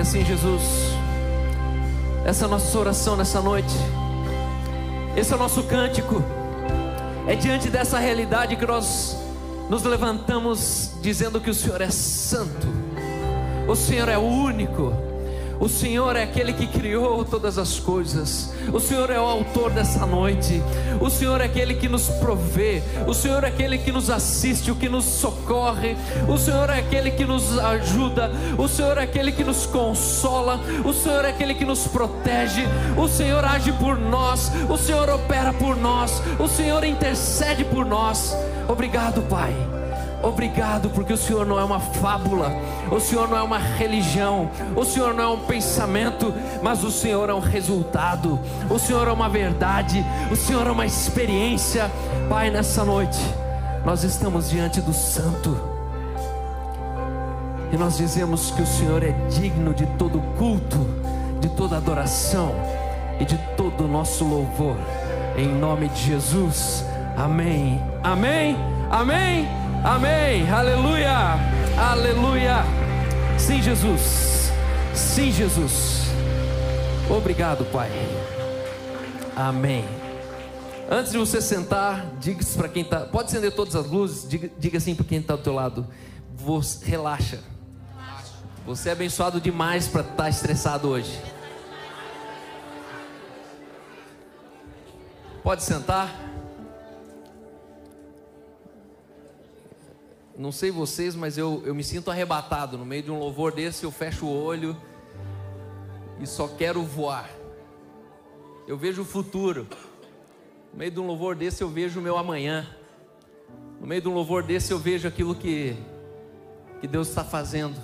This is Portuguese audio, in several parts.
Aleluia, sim, Jesus. Essa é a nossa oração nessa noite. Esse é o nosso cântico. É diante dessa realidade que nós nos levantamos dizendo que o Senhor é santo. O Senhor é único. O Senhor é aquele que criou todas as coisas. O Senhor é o autor dessa noite. O Senhor é aquele que nos provê. O Senhor é aquele que nos assiste, o que nos socorre. O Senhor é aquele que nos ajuda. O Senhor é aquele que nos consola. O Senhor é aquele que nos protege. O Senhor age por nós. O Senhor opera por nós. O Senhor intercede por nós. Obrigado, Pai. Obrigado, porque o Senhor não é uma fábula, o Senhor não é uma religião, o Senhor não é um pensamento, mas o Senhor é um resultado, o Senhor é uma verdade, o Senhor é uma experiência. Pai, nessa noite, nós estamos diante do Santo, e nós dizemos que o Senhor é digno de todo culto, de toda adoração e de todo o nosso louvor, em nome de Jesus, amém, amém, amém. Amém. Aleluia. Aleluia. Sim, Jesus. Sim, Jesus. Obrigado, Pai. Amém. Antes de você sentar, diga para quem está. Pode acender todas as luzes. Diga, diga assim para quem está do teu lado. Você, relaxa. Você é abençoado demais para estar tá estressado hoje. Pode sentar. Não sei vocês, mas eu, eu me sinto arrebatado. No meio de um louvor desse, eu fecho o olho e só quero voar. Eu vejo o futuro. No meio de um louvor desse, eu vejo o meu amanhã. No meio de um louvor desse, eu vejo aquilo que, que Deus está fazendo.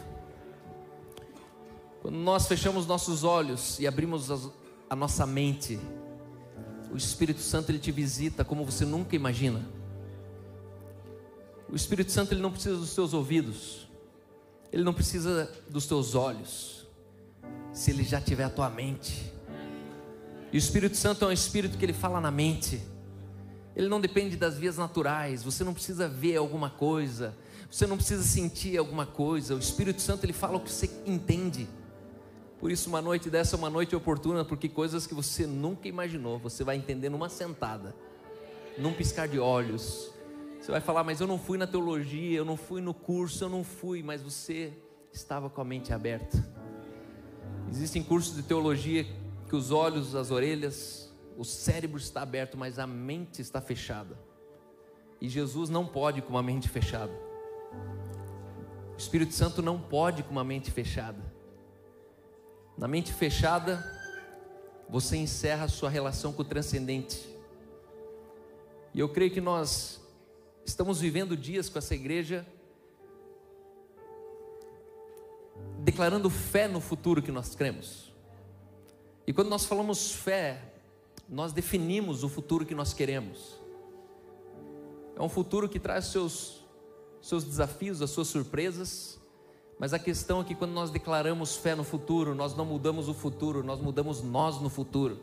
Quando nós fechamos nossos olhos e abrimos a, a nossa mente, o Espírito Santo ele te visita como você nunca imagina. O Espírito Santo ele não precisa dos teus ouvidos, ele não precisa dos teus olhos, se ele já tiver a tua mente. E o Espírito Santo é um espírito que ele fala na mente. Ele não depende das vias naturais. Você não precisa ver alguma coisa. Você não precisa sentir alguma coisa. O Espírito Santo ele fala o que você entende. Por isso, uma noite dessa é uma noite oportuna, porque coisas que você nunca imaginou, você vai entender numa sentada, num piscar de olhos. Você vai falar, mas eu não fui na teologia, eu não fui no curso, eu não fui, mas você estava com a mente aberta. Existem cursos de teologia que os olhos, as orelhas, o cérebro está aberto, mas a mente está fechada. E Jesus não pode com uma mente fechada. O Espírito Santo não pode com uma mente fechada. Na mente fechada, você encerra a sua relação com o transcendente. E eu creio que nós Estamos vivendo dias com essa igreja, declarando fé no futuro que nós cremos. E quando nós falamos fé, nós definimos o futuro que nós queremos. É um futuro que traz seus, seus desafios, as suas surpresas, mas a questão é que quando nós declaramos fé no futuro, nós não mudamos o futuro, nós mudamos nós no futuro.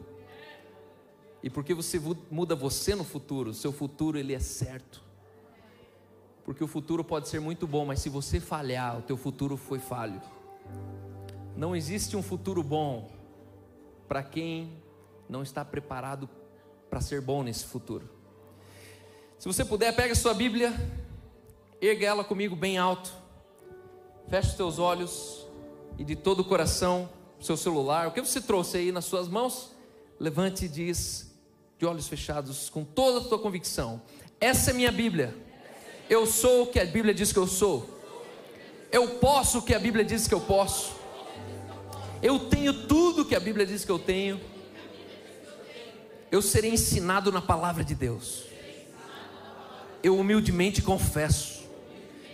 E porque você muda você no futuro, seu futuro ele é certo porque o futuro pode ser muito bom, mas se você falhar, o teu futuro foi falho. Não existe um futuro bom para quem não está preparado para ser bom nesse futuro. Se você puder, pega sua Bíblia, erga ela comigo bem alto, feche os teus olhos e de todo o coração, seu celular, o que você trouxe aí nas suas mãos, levante e diz, de olhos fechados, com toda a tua convicção: essa é minha Bíblia eu sou o que a Bíblia diz que eu sou. Eu posso o que a Bíblia diz que eu posso. Eu tenho tudo que a Bíblia diz que eu tenho. Eu serei ensinado na palavra de Deus. Eu humildemente confesso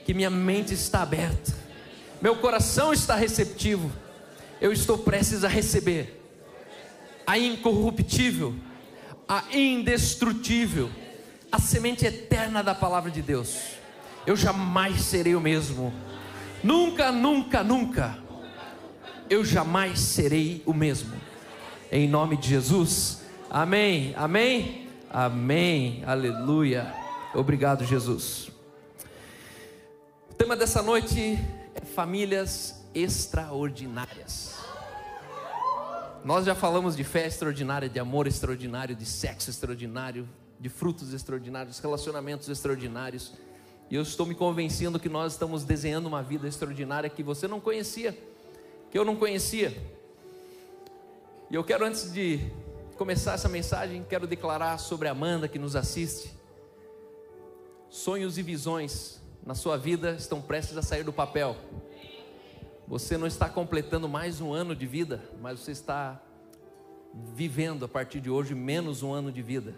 que minha mente está aberta, meu coração está receptivo. Eu estou prestes a receber a incorruptível, a indestrutível a semente eterna da palavra de Deus. Eu jamais serei o mesmo. Nunca, nunca, nunca. Eu jamais serei o mesmo. Em nome de Jesus. Amém. Amém. Amém. Aleluia. Obrigado, Jesus. O tema dessa noite é famílias extraordinárias. Nós já falamos de fé extraordinária, de amor extraordinário, de sexo extraordinário, de frutos extraordinários, relacionamentos extraordinários. E eu estou me convencendo que nós estamos desenhando uma vida extraordinária que você não conhecia, que eu não conhecia. E eu quero, antes de começar essa mensagem, quero declarar sobre a Amanda que nos assiste. Sonhos e visões na sua vida estão prestes a sair do papel. Você não está completando mais um ano de vida, mas você está vivendo a partir de hoje menos um ano de vida.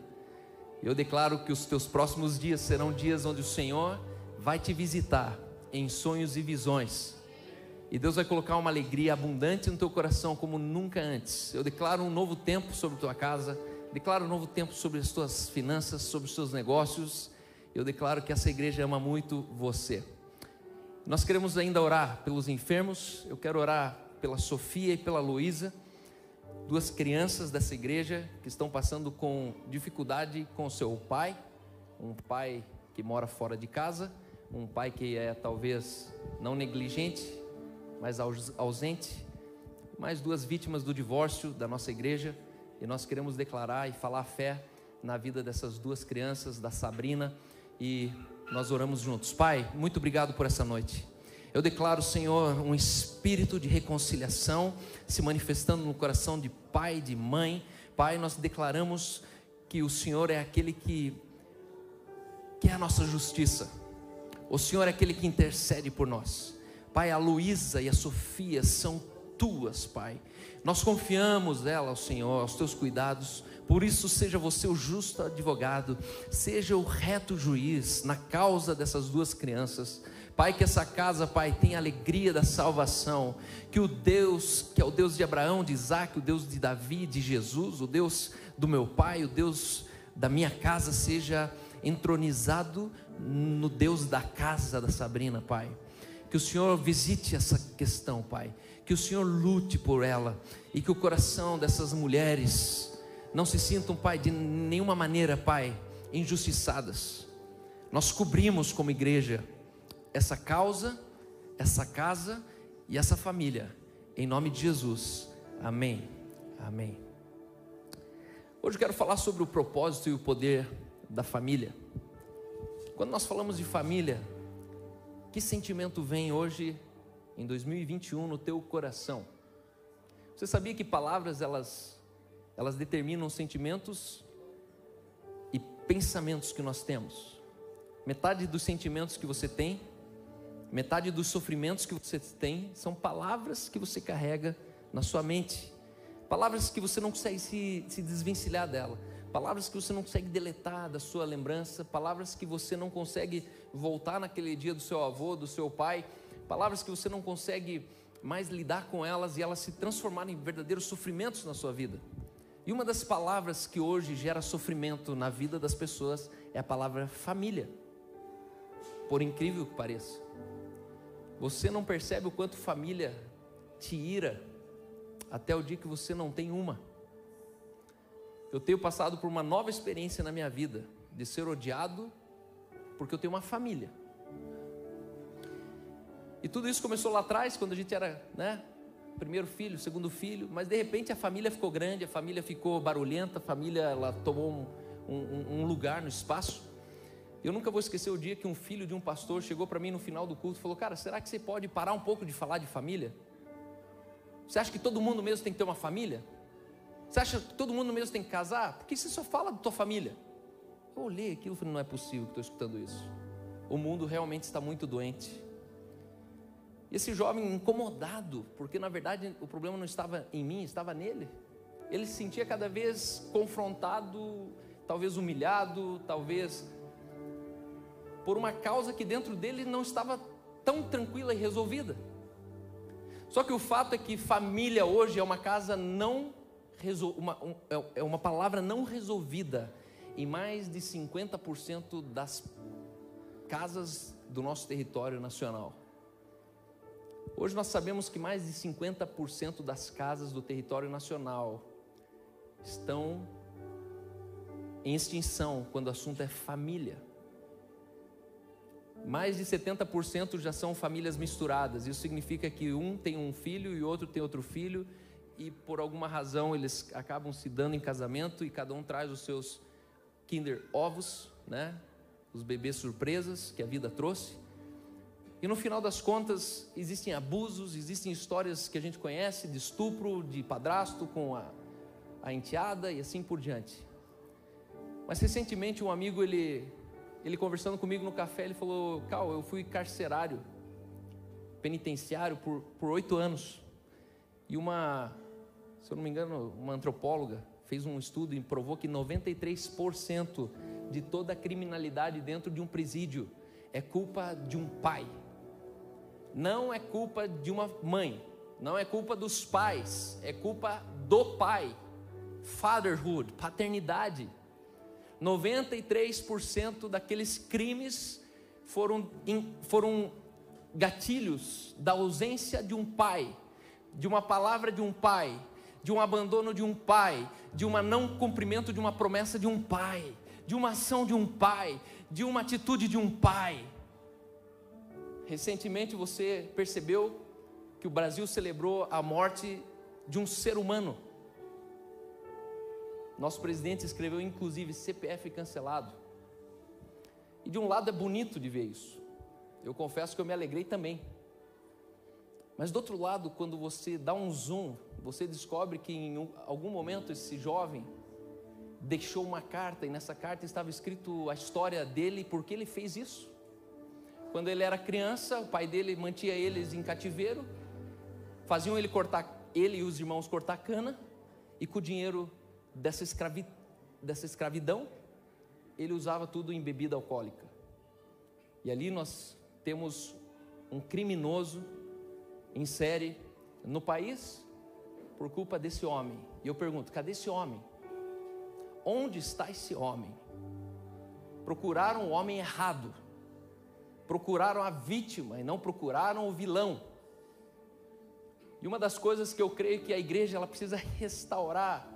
Eu declaro que os teus próximos dias serão dias onde o Senhor vai te visitar em sonhos e visões. E Deus vai colocar uma alegria abundante no teu coração como nunca antes. Eu declaro um novo tempo sobre tua casa, declaro um novo tempo sobre as tuas finanças, sobre os teus negócios. Eu declaro que essa igreja ama muito você. Nós queremos ainda orar pelos enfermos. Eu quero orar pela Sofia e pela Luísa, duas crianças dessa igreja que estão passando com dificuldade com seu pai, um pai que mora fora de casa, um pai que é talvez não negligente, mas ausente, mais duas vítimas do divórcio da nossa igreja, e nós queremos declarar e falar fé na vida dessas duas crianças, da Sabrina e nós oramos juntos. Pai, muito obrigado por essa noite. Eu declaro, Senhor, um espírito de reconciliação se manifestando no coração de pai, de mãe. Pai, nós declaramos que o Senhor é aquele que, que é a nossa justiça. O Senhor é aquele que intercede por nós. Pai, a Luísa e a Sofia são tuas, Pai. Nós confiamos nela ao Senhor, aos teus cuidados. Por isso, seja você o justo advogado, seja o reto juiz na causa dessas duas crianças. Pai, que essa casa, Pai, tenha alegria da salvação. Que o Deus, que é o Deus de Abraão, de Isaac, o Deus de Davi, de Jesus, o Deus do meu Pai, o Deus da minha casa, seja entronizado no Deus da casa da Sabrina, Pai. Que o Senhor visite essa questão, Pai. Que o Senhor lute por ela e que o coração dessas mulheres não se sintam, Pai, de nenhuma maneira, Pai, injustiçadas. Nós cobrimos como igreja essa causa, essa casa e essa família, em nome de Jesus. Amém. Amém. Hoje eu quero falar sobre o propósito e o poder da família. Quando nós falamos de família, que sentimento vem hoje, em 2021, no teu coração? Você sabia que palavras elas elas determinam os sentimentos e pensamentos que nós temos. Metade dos sentimentos que você tem, metade dos sofrimentos que você tem, são palavras que você carrega na sua mente. Palavras que você não consegue se, se desvencilhar dela. Palavras que você não consegue deletar da sua lembrança. Palavras que você não consegue voltar naquele dia do seu avô, do seu pai. Palavras que você não consegue mais lidar com elas e elas se transformarem em verdadeiros sofrimentos na sua vida. E uma das palavras que hoje gera sofrimento na vida das pessoas é a palavra família. Por incrível que pareça. Você não percebe o quanto família te ira até o dia que você não tem uma. Eu tenho passado por uma nova experiência na minha vida de ser odiado porque eu tenho uma família. E tudo isso começou lá atrás, quando a gente era, né, primeiro filho, segundo filho, mas de repente a família ficou grande, a família ficou barulhenta, a família ela tomou um, um, um lugar no espaço. Eu nunca vou esquecer o dia que um filho de um pastor chegou para mim no final do culto e falou: Cara, será que você pode parar um pouco de falar de família? Você acha que todo mundo mesmo tem que ter uma família? Você acha que todo mundo mesmo tem que casar? Porque você só fala da tua família. Eu olhei aquilo e falei: Não é possível que estou escutando isso. O mundo realmente está muito doente. E esse jovem incomodado, porque na verdade o problema não estava em mim, estava nele. Ele se sentia cada vez confrontado, talvez humilhado, talvez por uma causa que dentro dele não estava tão tranquila e resolvida. Só que o fato é que família hoje é uma casa não uma, um, é, é uma palavra não resolvida em mais de 50% das casas do nosso território nacional. Hoje nós sabemos que mais de 50% das casas do território nacional estão em extinção quando o assunto é família. Mais de 70% já são famílias misturadas. Isso significa que um tem um filho e outro tem outro filho, e por alguma razão eles acabam se dando em casamento e cada um traz os seus Kinder ovos, né? Os bebês surpresas que a vida trouxe. E no final das contas, existem abusos, existem histórias que a gente conhece de estupro, de padrasto com a, a enteada e assim por diante. Mas recentemente um amigo, ele, ele conversando comigo no café, ele falou: Cal, eu fui carcerário, penitenciário por oito anos. E uma, se eu não me engano, uma antropóloga fez um estudo e provou que 93% de toda a criminalidade dentro de um presídio é culpa de um pai não é culpa de uma mãe, não é culpa dos pais, é culpa do pai. Fatherhood, paternidade. 93% daqueles crimes foram, foram gatilhos da ausência de um pai, de uma palavra de um pai, de um abandono de um pai, de um não cumprimento de uma promessa de um pai, de uma ação de um pai, de uma atitude de um pai. Recentemente você percebeu que o Brasil celebrou a morte de um ser humano. Nosso presidente escreveu inclusive CPF cancelado. E de um lado é bonito de ver isso. Eu confesso que eu me alegrei também. Mas do outro lado, quando você dá um zoom, você descobre que em algum momento esse jovem deixou uma carta e nessa carta estava escrito a história dele e por que ele fez isso. Quando ele era criança, o pai dele mantinha eles em cativeiro, faziam ele cortar, ele e os irmãos cortar cana, e com o dinheiro dessa, escravi, dessa escravidão, ele usava tudo em bebida alcoólica. E ali nós temos um criminoso em série no país por culpa desse homem. E eu pergunto: cadê esse homem? Onde está esse homem? Procuraram o homem errado procuraram a vítima e não procuraram o vilão. E uma das coisas que eu creio que a igreja ela precisa restaurar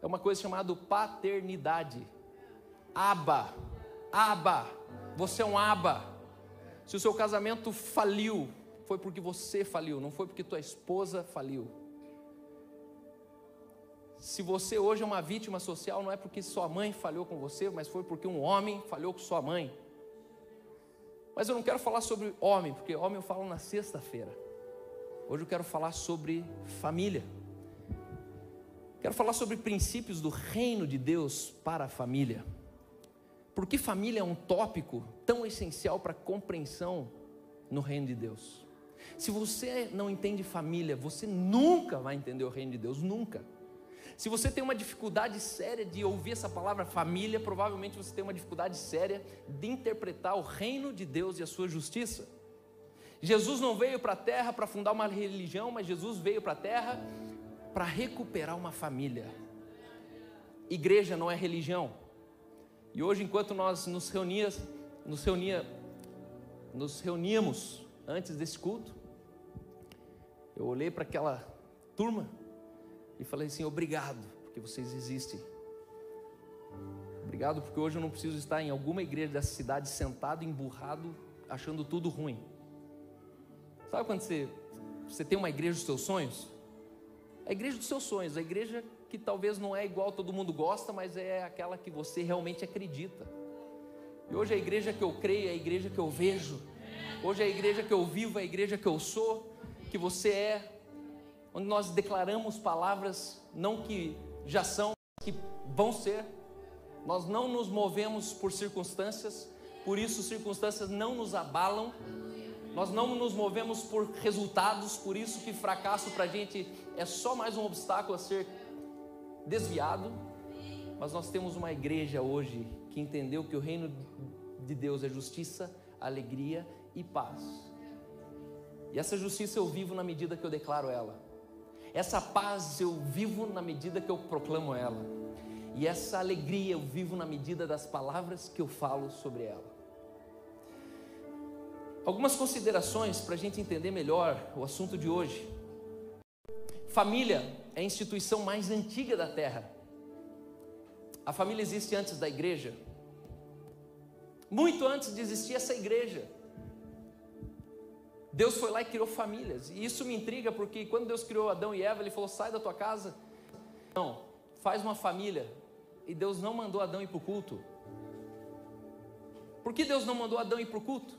é uma coisa chamada paternidade. Aba, aba, você é um aba. Se o seu casamento faliu, foi porque você faliu, não foi porque tua esposa faliu. Se você hoje é uma vítima social, não é porque sua mãe falhou com você, mas foi porque um homem falhou com sua mãe. Mas eu não quero falar sobre homem, porque homem eu falo na sexta-feira. Hoje eu quero falar sobre família. Quero falar sobre princípios do reino de Deus para a família. Porque família é um tópico tão essencial para a compreensão no reino de Deus. Se você não entende família, você nunca vai entender o reino de Deus, nunca. Se você tem uma dificuldade séria de ouvir essa palavra família, provavelmente você tem uma dificuldade séria de interpretar o reino de Deus e a sua justiça. Jesus não veio para a terra para fundar uma religião, mas Jesus veio para a terra para recuperar uma família. Igreja não é religião. E hoje, enquanto nós nos nos, reunia, nos reuníamos antes desse culto, eu olhei para aquela turma e falei assim: obrigado, porque vocês existem. Obrigado, porque hoje eu não preciso estar em alguma igreja dessa cidade sentado, emburrado, achando tudo ruim. Sabe quando você, você tem uma igreja dos seus sonhos? A igreja dos seus sonhos, a igreja que talvez não é igual todo mundo gosta, mas é aquela que você realmente acredita. E hoje a igreja que eu creio, é a igreja que eu vejo. Hoje é a igreja que eu vivo, é a igreja que eu sou, que você é, onde nós declaramos palavras não que já são, que vão ser. Nós não nos movemos por circunstâncias, por isso circunstâncias não nos abalam. Nós não nos movemos por resultados, por isso que fracasso para a gente é só mais um obstáculo a ser desviado. Mas nós temos uma igreja hoje que entendeu que o reino de Deus é justiça, alegria e paz. E essa justiça eu vivo na medida que eu declaro ela. Essa paz eu vivo na medida que eu proclamo ela. E essa alegria eu vivo na medida das palavras que eu falo sobre ela. Algumas considerações para a gente entender melhor o assunto de hoje. Família é a instituição mais antiga da terra. A família existe antes da igreja. muito antes de existir essa igreja. Deus foi lá e criou famílias. E isso me intriga porque quando Deus criou Adão e Eva, ele falou: "Sai da tua casa". Não, faz uma família. E Deus não mandou Adão ir para o culto. Por que Deus não mandou Adão ir para o culto?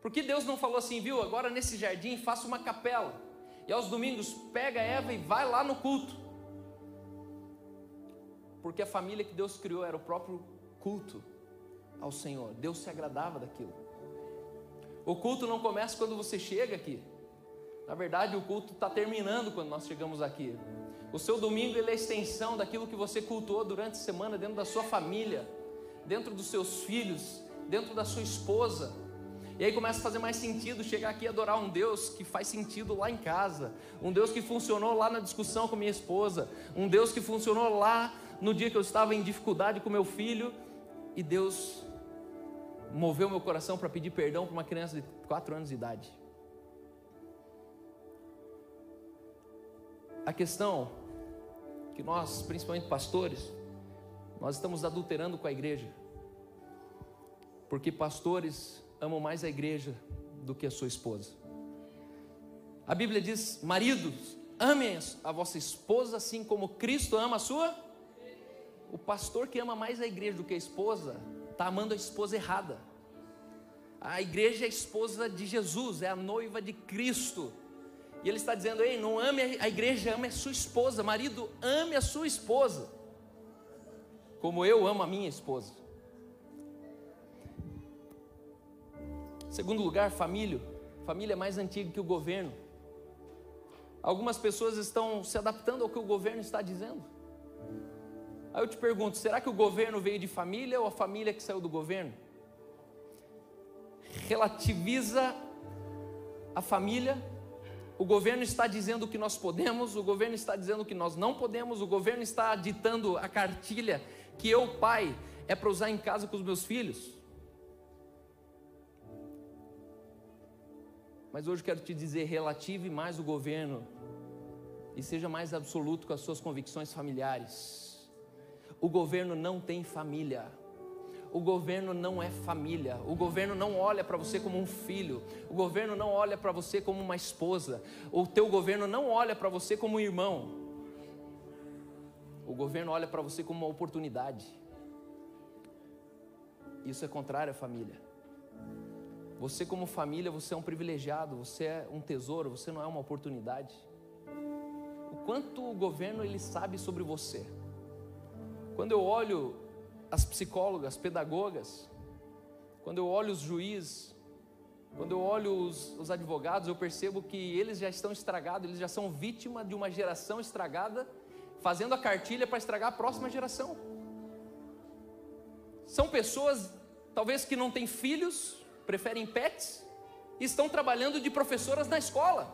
Por que Deus não falou assim, viu? Agora nesse jardim faça uma capela. E aos domingos pega Eva e vai lá no culto. Porque a família que Deus criou era o próprio culto ao Senhor. Deus se agradava daquilo. O culto não começa quando você chega aqui. Na verdade, o culto está terminando quando nós chegamos aqui. O seu domingo ele é a extensão daquilo que você cultuou durante a semana dentro da sua família, dentro dos seus filhos, dentro da sua esposa. E aí começa a fazer mais sentido chegar aqui e adorar um Deus que faz sentido lá em casa, um Deus que funcionou lá na discussão com minha esposa, um Deus que funcionou lá no dia que eu estava em dificuldade com meu filho, e Deus moveu meu coração para pedir perdão para uma criança de 4 anos de idade. A questão que nós, principalmente pastores, nós estamos adulterando com a igreja. Porque pastores amam mais a igreja do que a sua esposa. A Bíblia diz: maridos, amem a vossa esposa assim como Cristo ama a sua. O pastor que ama mais a igreja do que a esposa está amando a esposa errada. A igreja é a esposa de Jesus, é a noiva de Cristo. E ele está dizendo: ei, não ame a igreja, ame a sua esposa. Marido, ame a sua esposa, como eu amo a minha esposa. Segundo lugar, família. Família é mais antiga que o governo. Algumas pessoas estão se adaptando ao que o governo está dizendo. Aí eu te pergunto: será que o governo veio de família ou a família que saiu do governo? Relativiza a família. O governo está dizendo o que nós podemos, o governo está dizendo o que nós não podemos, o governo está ditando a cartilha que eu, pai, é para usar em casa com os meus filhos. Mas hoje quero te dizer: relative mais o governo e seja mais absoluto com as suas convicções familiares. O governo não tem família. O governo não é família. O governo não olha para você como um filho. O governo não olha para você como uma esposa. O teu governo não olha para você como um irmão. O governo olha para você como uma oportunidade. Isso é contrário à família. Você como família, você é um privilegiado, você é um tesouro, você não é uma oportunidade. O quanto o governo ele sabe sobre você? Quando eu olho as psicólogas, pedagogas, quando eu olho os juízes, quando eu olho os, os, advogados, eu percebo que eles já estão estragados, eles já são vítima de uma geração estragada, fazendo a cartilha para estragar a próxima geração. São pessoas, talvez que não têm filhos, preferem pets, e estão trabalhando de professoras na escola.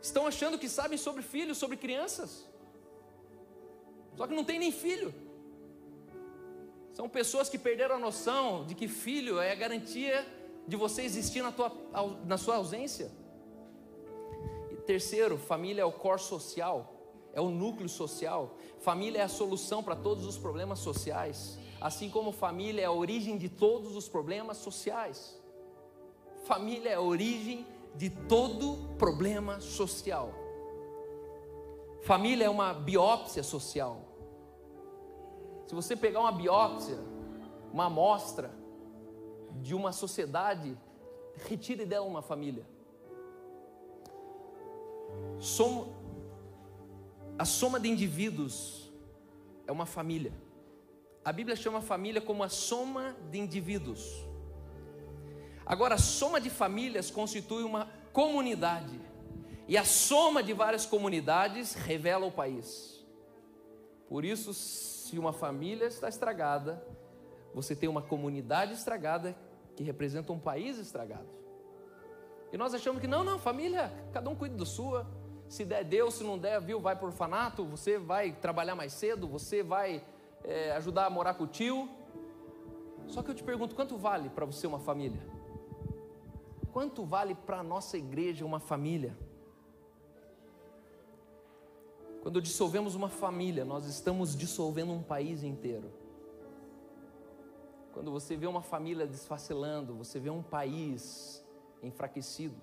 Estão achando que sabem sobre filhos, sobre crianças. Só que não tem nem filho. São pessoas que perderam a noção de que filho é a garantia de você existir na, tua, na sua ausência. E terceiro, família é o core social, é o núcleo social. Família é a solução para todos os problemas sociais, assim como família é a origem de todos os problemas sociais. Família é a origem de todo problema social. Família é uma biópsia social. Se você pegar uma biópsia, uma amostra de uma sociedade, retire dela uma família. A soma de indivíduos é uma família. A Bíblia chama a família como a soma de indivíduos. Agora, a soma de famílias constitui uma comunidade. E a soma de várias comunidades revela o país. Por isso, se uma família está estragada, você tem uma comunidade estragada que representa um país estragado. E nós achamos que não, não, família, cada um cuida da sua. Se der, Deus, se não der, viu, vai para orfanato, você vai trabalhar mais cedo, você vai é, ajudar a morar com o tio. Só que eu te pergunto, quanto vale para você uma família? Quanto vale para a nossa igreja uma família? Quando dissolvemos uma família, nós estamos dissolvendo um país inteiro. quando você vê uma família desfacelando, você vê um país enfraquecido,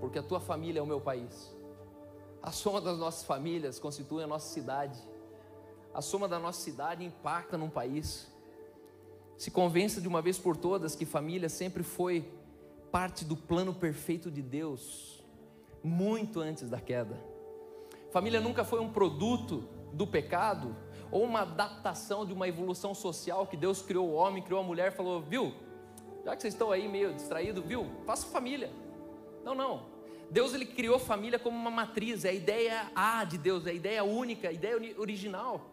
porque a tua família é o meu país. A soma das nossas famílias constitui a nossa cidade. A soma da nossa cidade impacta num país. Se convença de uma vez por todas que família sempre foi parte do plano perfeito de Deus, muito antes da queda. Família nunca foi um produto do pecado ou uma adaptação de uma evolução social que Deus criou o homem, criou a mulher, falou, viu? Já que vocês estão aí meio distraídos, viu? Faça família. Não, não. Deus ele criou família como uma matriz, é a ideia A de Deus, é a ideia única, a ideia original.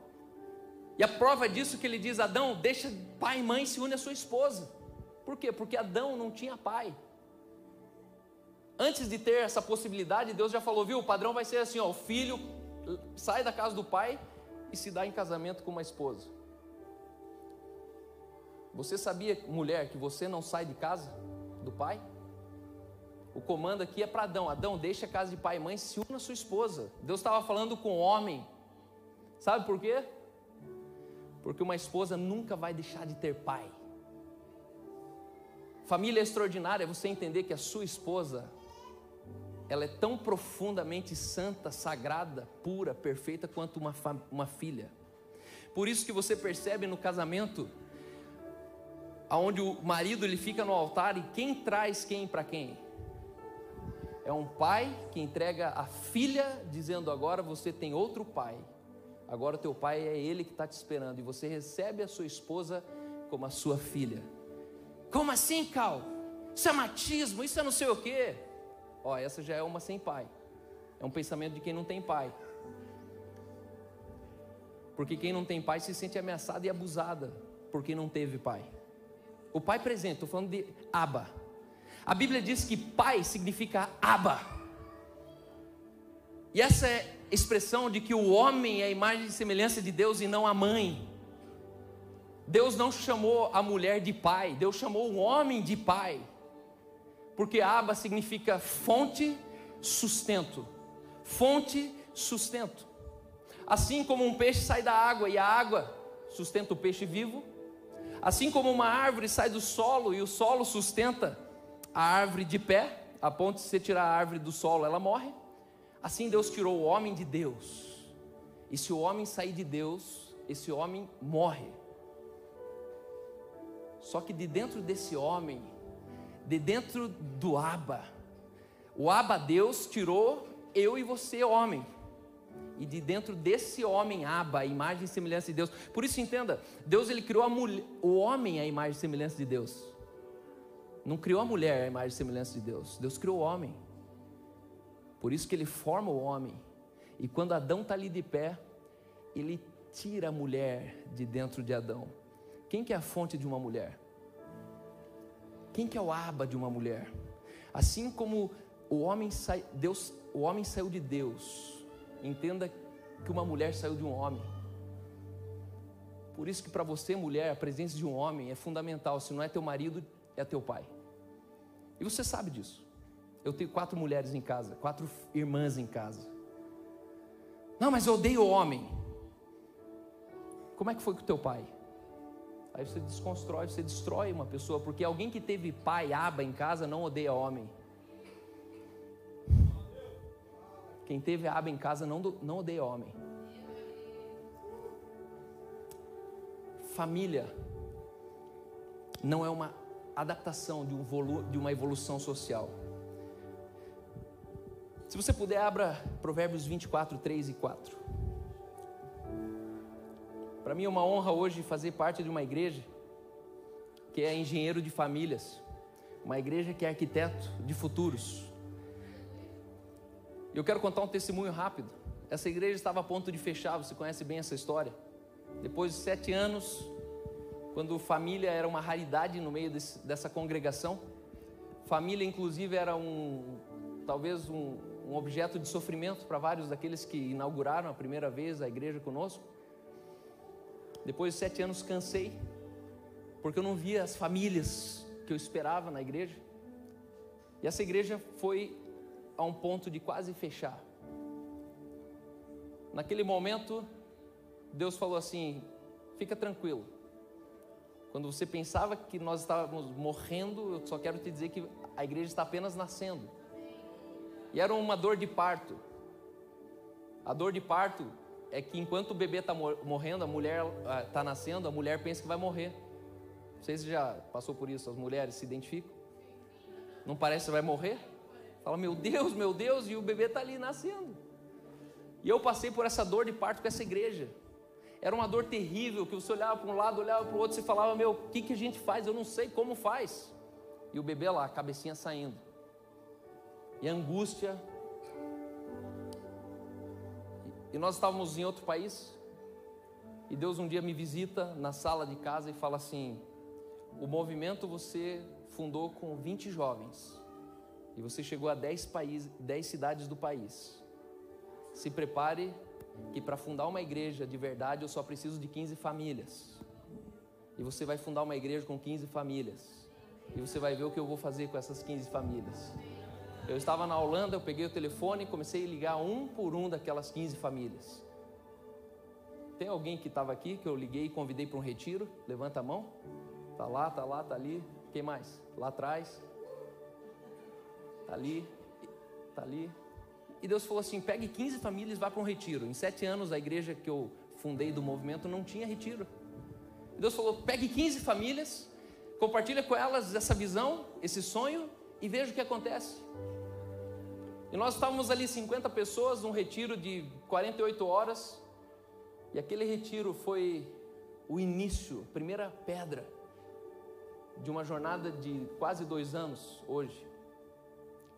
E a prova disso que ele diz: Adão, deixa pai e mãe se une à sua esposa. Por quê? Porque Adão não tinha pai. Antes de ter essa possibilidade, Deus já falou, viu? O padrão vai ser assim: ó, o filho sai da casa do pai e se dá em casamento com uma esposa. Você sabia, mulher, que você não sai de casa do pai? O comando aqui é para Adão. Adão, deixa a casa de pai e mãe, se una a sua esposa. Deus estava falando com o homem. Sabe por quê? Porque uma esposa nunca vai deixar de ter pai. Família extraordinária é você entender que a sua esposa ela é tão profundamente santa, sagrada, pura, perfeita quanto uma, uma filha. Por isso que você percebe no casamento, aonde o marido ele fica no altar e quem traz quem para quem? É um pai que entrega a filha, dizendo: agora você tem outro pai. Agora teu pai é ele que está te esperando e você recebe a sua esposa como a sua filha. Como assim, Cal? Isso é matismo, isso é não sei o quê. Ó, essa já é uma sem pai. É um pensamento de quem não tem pai. Porque quem não tem pai se sente ameaçada e abusada porque não teve pai. O pai presente, estou falando de Aba. A Bíblia diz que pai significa aba. E essa é expressão de que o homem é a imagem e semelhança de Deus e não a mãe. Deus não chamou a mulher de pai, Deus chamou o homem de pai. Porque aba significa fonte, sustento. Fonte, sustento. Assim como um peixe sai da água e a água sustenta o peixe vivo, assim como uma árvore sai do solo e o solo sustenta a árvore de pé, a ponto de você tirar a árvore do solo, ela morre. Assim Deus tirou o homem de Deus. E se o homem sair de Deus, esse homem morre. Só que de dentro desse homem, de dentro do Aba, o Aba Deus tirou eu e você, homem. E de dentro desse homem, Aba, a imagem e semelhança de Deus. Por isso entenda, Deus ele criou mulher, o homem a imagem e semelhança de Deus. Não criou a mulher a imagem e semelhança de Deus. Deus criou o homem. Por isso que ele forma o homem. E quando Adão está ali de pé, ele tira a mulher de dentro de Adão. Quem que é a fonte de uma mulher? Quem que é o aba de uma mulher? Assim como o homem sai, Deus, o homem saiu de Deus. Entenda que uma mulher saiu de um homem. Por isso que para você, mulher, a presença de um homem é fundamental. Se não é teu marido, é teu pai. E você sabe disso. Eu tenho quatro mulheres em casa, quatro irmãs em casa. Não, mas eu odeio homem. Como é que foi com o teu pai? Aí você desconstrói, você destrói uma pessoa, porque alguém que teve pai, aba em casa, não odeia homem. Quem teve aba em casa não, não odeia homem. Família não é uma adaptação de, um volu, de uma evolução social. Se você puder, abra Provérbios 24, 3 e 4. Para mim é uma honra hoje fazer parte de uma igreja que é engenheiro de famílias, uma igreja que é arquiteto de futuros. Eu quero contar um testemunho rápido. Essa igreja estava a ponto de fechar, você conhece bem essa história. Depois de sete anos, quando família era uma raridade no meio desse, dessa congregação. Família, inclusive, era um talvez um, um objeto de sofrimento para vários daqueles que inauguraram a primeira vez a igreja conosco. Depois de sete anos, cansei, porque eu não via as famílias que eu esperava na igreja. E essa igreja foi a um ponto de quase fechar. Naquele momento, Deus falou assim: fica tranquilo, Quando você pensava que nós estávamos morrendo, eu só quero te dizer que a igreja está apenas nascendo. E era uma dor de parto. A dor de parto é que enquanto o bebê está morrendo, a mulher está nascendo, a mulher pensa que vai morrer. Não sei se já passou por isso, as mulheres se identificam. Não parece que vai morrer? Fala, meu Deus, meu Deus, e o bebê está ali nascendo. E eu passei por essa dor de parto com essa igreja. Era uma dor terrível, que você olhava para um lado, olhava para o outro, e falava, meu, o que, que a gente faz? Eu não sei como faz. E o bebê lá, a cabecinha saindo. E angústia. E nós estávamos em outro país. E Deus um dia me visita na sala de casa e fala assim: o movimento você fundou com 20 jovens. E você chegou a 10, países, 10 cidades do país. Se prepare que para fundar uma igreja de verdade eu só preciso de 15 famílias. E você vai fundar uma igreja com 15 famílias. E você vai ver o que eu vou fazer com essas 15 famílias. Eu estava na Holanda, eu peguei o telefone e comecei a ligar um por um daquelas 15 famílias. Tem alguém que estava aqui que eu liguei e convidei para um retiro? Levanta a mão. Tá lá, tá lá, tá ali. Quem mais? Lá atrás. Tá ali. Tá ali. E Deus falou assim: pegue 15 famílias e vá para um retiro. Em sete anos, a igreja que eu fundei do movimento não tinha retiro. E Deus falou: pegue 15 famílias, compartilha com elas essa visão, esse sonho e veja o que acontece. E nós estávamos ali 50 pessoas num retiro de 48 horas. E aquele retiro foi o início, a primeira pedra de uma jornada de quase dois anos hoje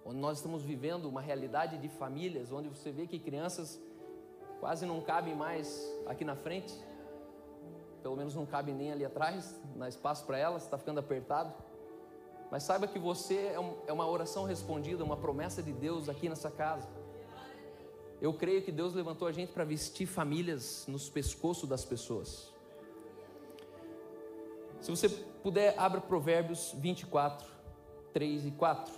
onde nós estamos vivendo uma realidade de famílias, onde você vê que crianças quase não cabem mais aqui na frente, pelo menos não cabem nem ali atrás, não há espaço para elas, está ficando apertado. Mas saiba que você é, é uma oração respondida, uma promessa de Deus aqui nessa casa. Eu creio que Deus levantou a gente para vestir famílias nos pescoços das pessoas. Se você puder, abra Provérbios 24, 3 e 4.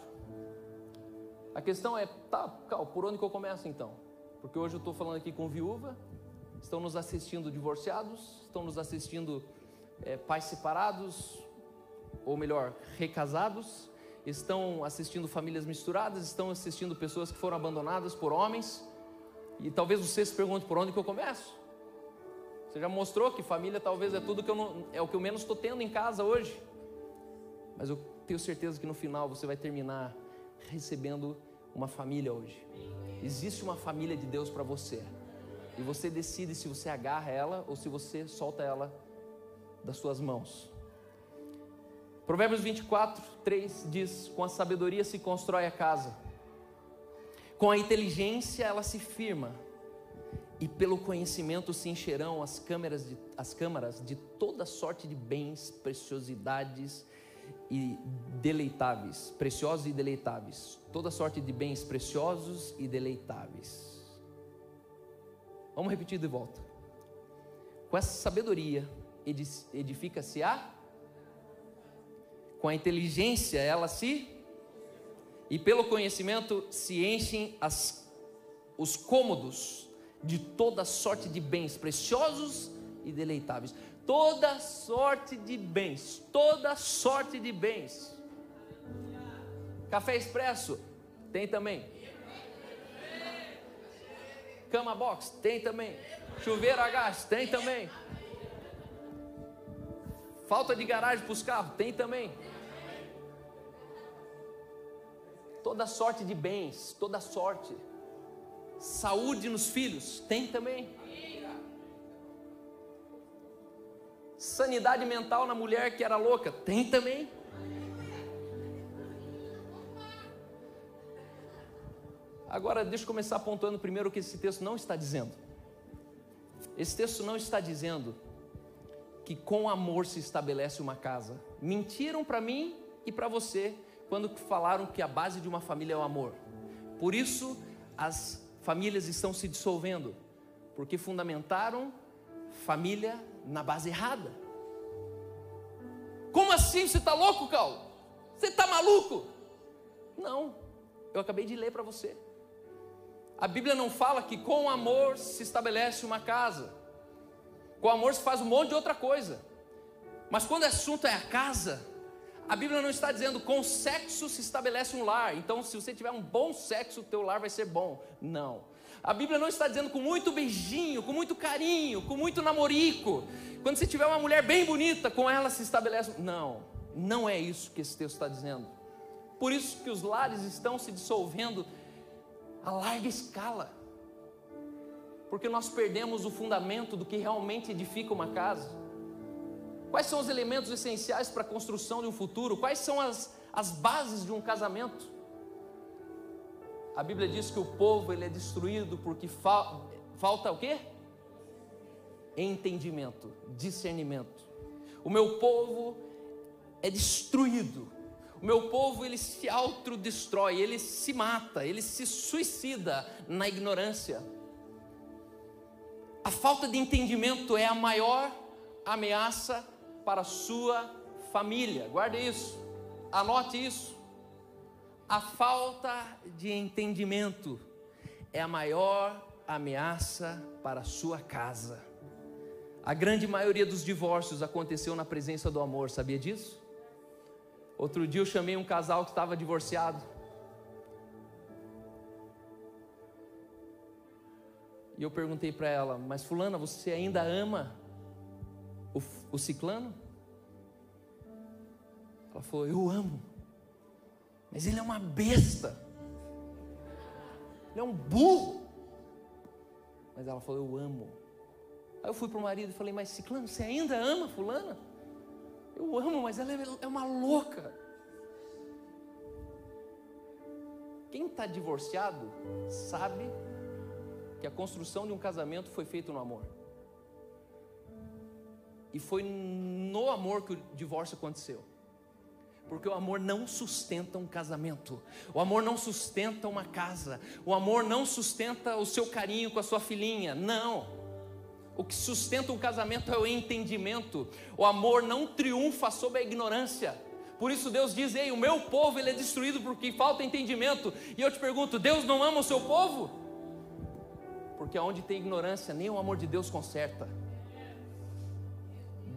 A questão é, tá, Cal, por onde que eu começo então? Porque hoje eu estou falando aqui com viúva, estão nos assistindo divorciados, estão nos assistindo é, pais separados, ou melhor, recasados, estão assistindo famílias misturadas, estão assistindo pessoas que foram abandonadas por homens, e talvez você se pergunte por onde que eu começo. Você já mostrou que família talvez é tudo que eu não, é o que eu menos estou tendo em casa hoje. Mas eu tenho certeza que no final você vai terminar recebendo uma família hoje. Existe uma família de Deus para você. E você decide se você agarra ela ou se você solta ela das suas mãos. Provérbios 24, 3 diz: Com a sabedoria se constrói a casa, com a inteligência ela se firma, e pelo conhecimento se encherão as câmaras de, as câmaras de toda sorte de bens, preciosidades e deleitáveis, preciosos e deleitáveis, toda sorte de bens preciosos e deleitáveis. Vamos repetir de volta. Com essa sabedoria edifica-se a com a inteligência ela se e pelo conhecimento se enchem as, os cômodos de toda sorte de bens preciosos e deleitáveis toda sorte de bens, toda sorte de bens. Café expresso tem também. Cama box tem também. Chuveiro a gás tem também. Falta de garagem para os carros tem também. Toda sorte de bens, toda sorte. Saúde nos filhos tem também. Sanidade mental na mulher que era louca? Tem também. Agora, deixa eu começar apontando primeiro o que esse texto não está dizendo. Esse texto não está dizendo que com amor se estabelece uma casa. Mentiram para mim e para você quando falaram que a base de uma família é o amor. Por isso, as famílias estão se dissolvendo, porque fundamentaram família na base errada. Como assim? Você está louco, Cal? Você está maluco? Não, eu acabei de ler para você. A Bíblia não fala que com amor se estabelece uma casa, com amor se faz um monte de outra coisa. Mas quando o assunto é a casa, a Bíblia não está dizendo com sexo se estabelece um lar. Então, se você tiver um bom sexo, o teu lar vai ser bom. Não. A Bíblia não está dizendo com muito beijinho, com muito carinho, com muito namorico. Quando você tiver uma mulher bem bonita, com ela se estabelece. Não, não é isso que esse texto está dizendo. Por isso que os lares estão se dissolvendo a larga escala. Porque nós perdemos o fundamento do que realmente edifica uma casa. Quais são os elementos essenciais para a construção de um futuro? Quais são as, as bases de um casamento? A Bíblia diz que o povo ele é destruído porque fa falta o quê? Entendimento, discernimento. O meu povo é destruído. O meu povo ele se autodestrói, ele se mata, ele se suicida na ignorância. A falta de entendimento é a maior ameaça para a sua família. Guarde isso, anote isso. A falta de entendimento é a maior ameaça para a sua casa. A grande maioria dos divórcios aconteceu na presença do amor, sabia disso? Outro dia eu chamei um casal que estava divorciado. E eu perguntei para ela, mas Fulana, você ainda ama o, o ciclano? Ela falou: Eu amo, mas ele é uma besta, ele é um burro. Mas ela falou: Eu amo. Aí eu fui para o marido e falei: Mas ciclano, você ainda ama Fulana? Eu amo, mas ela é, é uma louca. Quem está divorciado sabe que a construção de um casamento foi feita no amor. E foi no amor que o divórcio aconteceu. Porque o amor não sustenta um casamento, o amor não sustenta uma casa, o amor não sustenta o seu carinho com a sua filhinha, não. O que sustenta um casamento é o entendimento. O amor não triunfa sobre a ignorância. Por isso Deus diz: "Ei, o meu povo ele é destruído porque falta entendimento". E eu te pergunto: Deus não ama o seu povo? Porque onde tem ignorância, nem o amor de Deus conserta.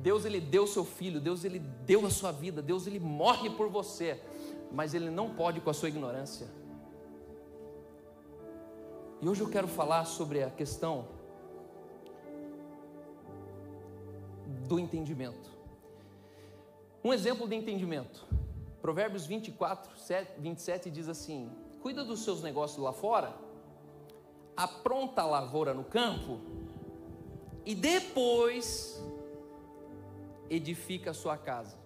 Deus ele deu seu filho, Deus ele deu a sua vida, Deus ele morre por você, mas ele não pode com a sua ignorância. E hoje eu quero falar sobre a questão do entendimento. Um exemplo de entendimento. Provérbios 24, 27 diz assim: Cuida dos seus negócios lá fora, apronta a lavoura no campo, e depois edifica a sua casa.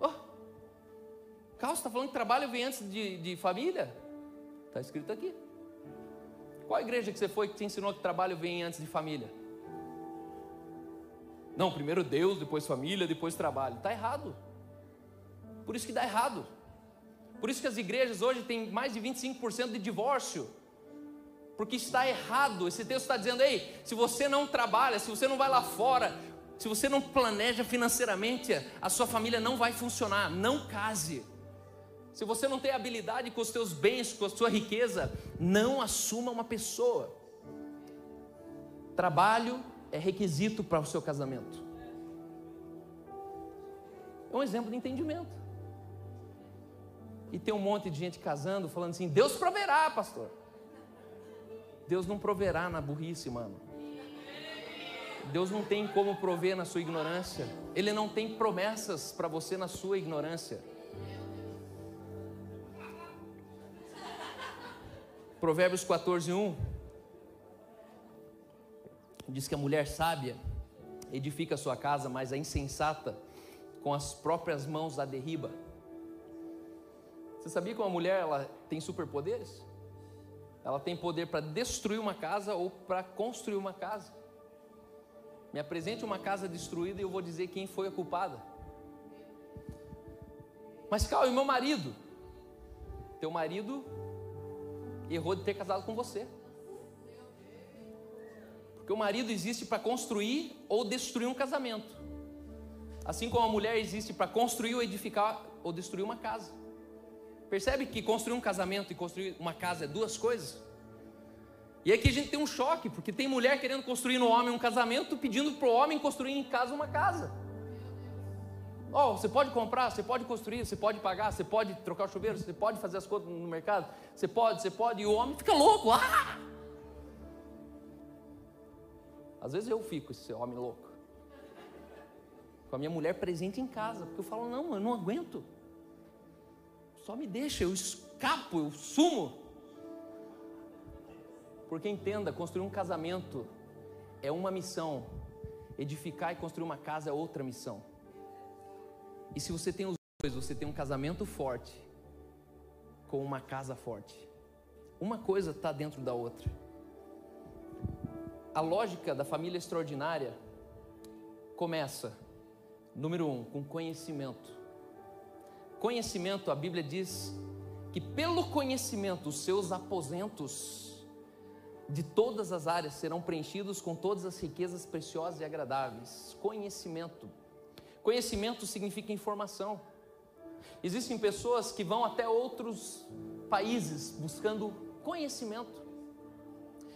Oh, Carlos está falando que trabalho vem antes de, de família? Está escrito aqui. Qual igreja que você foi que te ensinou que trabalho vem antes de família? Não, primeiro Deus, depois família, depois trabalho. Está errado. Por isso que dá errado. Por isso que as igrejas hoje têm mais de 25% de divórcio. Porque está errado. Esse texto está dizendo, ei, se você não trabalha, se você não vai lá fora, se você não planeja financeiramente, a sua família não vai funcionar. Não case. Se você não tem habilidade com os seus bens, com a sua riqueza, não assuma uma pessoa. Trabalho é requisito para o seu casamento. É um exemplo de entendimento. E tem um monte de gente casando falando assim: Deus proverá, pastor. Deus não proverá na burrice, mano. Deus não tem como prover na sua ignorância. Ele não tem promessas para você na sua ignorância. Provérbios 14, 1 diz que a mulher sábia edifica a sua casa, mas a insensata com as próprias mãos a derriba. Você sabia que uma mulher ela tem superpoderes? Ela tem poder para destruir uma casa ou para construir uma casa. Me apresente uma casa destruída e eu vou dizer quem foi a culpada. Mas calma, e meu marido? Teu marido errou de ter casado com você. Porque o marido existe para construir ou destruir um casamento. Assim como a mulher existe para construir ou edificar ou destruir uma casa. Percebe que construir um casamento e construir uma casa é duas coisas? E aqui a gente tem um choque, porque tem mulher querendo construir no homem um casamento, pedindo para o homem construir em casa uma casa. Oh, você pode comprar, você pode construir, você pode pagar, você pode trocar o chuveiro, você pode fazer as contas no mercado, você pode, você pode, e o homem fica louco. Ah! Às vezes eu fico esse homem louco. Com a minha mulher presente em casa, porque eu falo, não, eu não aguento. Só me deixa, eu escapo, eu sumo. Porque entenda, construir um casamento é uma missão, edificar e construir uma casa é outra missão. E se você tem os dois, você tem um casamento forte com uma casa forte. Uma coisa está dentro da outra. A lógica da família extraordinária começa, número um, com conhecimento. Conhecimento, a Bíblia diz que pelo conhecimento os seus aposentos de todas as áreas serão preenchidos com todas as riquezas preciosas e agradáveis. Conhecimento. Conhecimento significa informação. Existem pessoas que vão até outros países buscando conhecimento.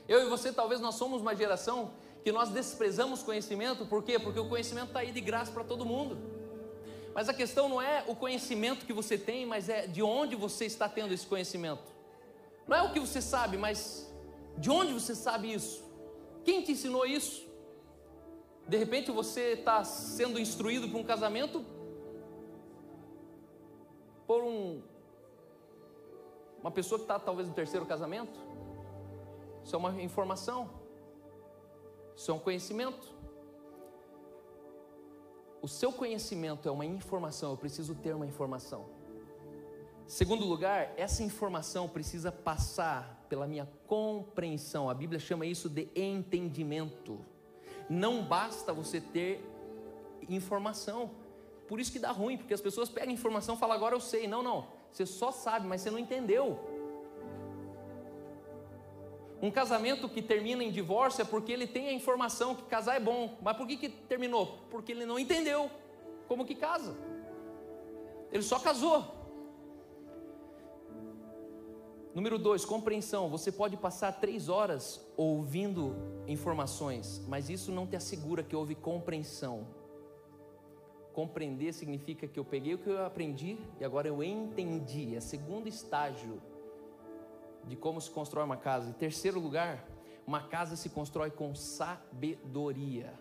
Eu e você, talvez nós somos uma geração que nós desprezamos conhecimento, por quê? Porque o conhecimento está aí de graça para todo mundo. Mas a questão não é o conhecimento que você tem, mas é de onde você está tendo esse conhecimento. Não é o que você sabe, mas de onde você sabe isso? Quem te ensinou isso? De repente você está sendo instruído para um casamento por um, uma pessoa que está talvez no terceiro casamento. Isso é uma informação. Isso é um conhecimento. O seu conhecimento é uma informação, eu preciso ter uma informação. Segundo lugar, essa informação precisa passar pela minha compreensão. A Bíblia chama isso de entendimento. Não basta você ter informação. Por isso que dá ruim, porque as pessoas pegam informação e falam, agora eu sei. Não, não. Você só sabe, mas você não entendeu. Um casamento que termina em divórcio é porque ele tem a informação que casar é bom. Mas por que, que terminou? Porque ele não entendeu como que casa. Ele só casou. Número dois, compreensão. Você pode passar três horas ouvindo informações, mas isso não te assegura que houve compreensão. Compreender significa que eu peguei o que eu aprendi e agora eu entendi. É segundo estágio de como se constrói uma casa. Em terceiro lugar, uma casa se constrói com sabedoria.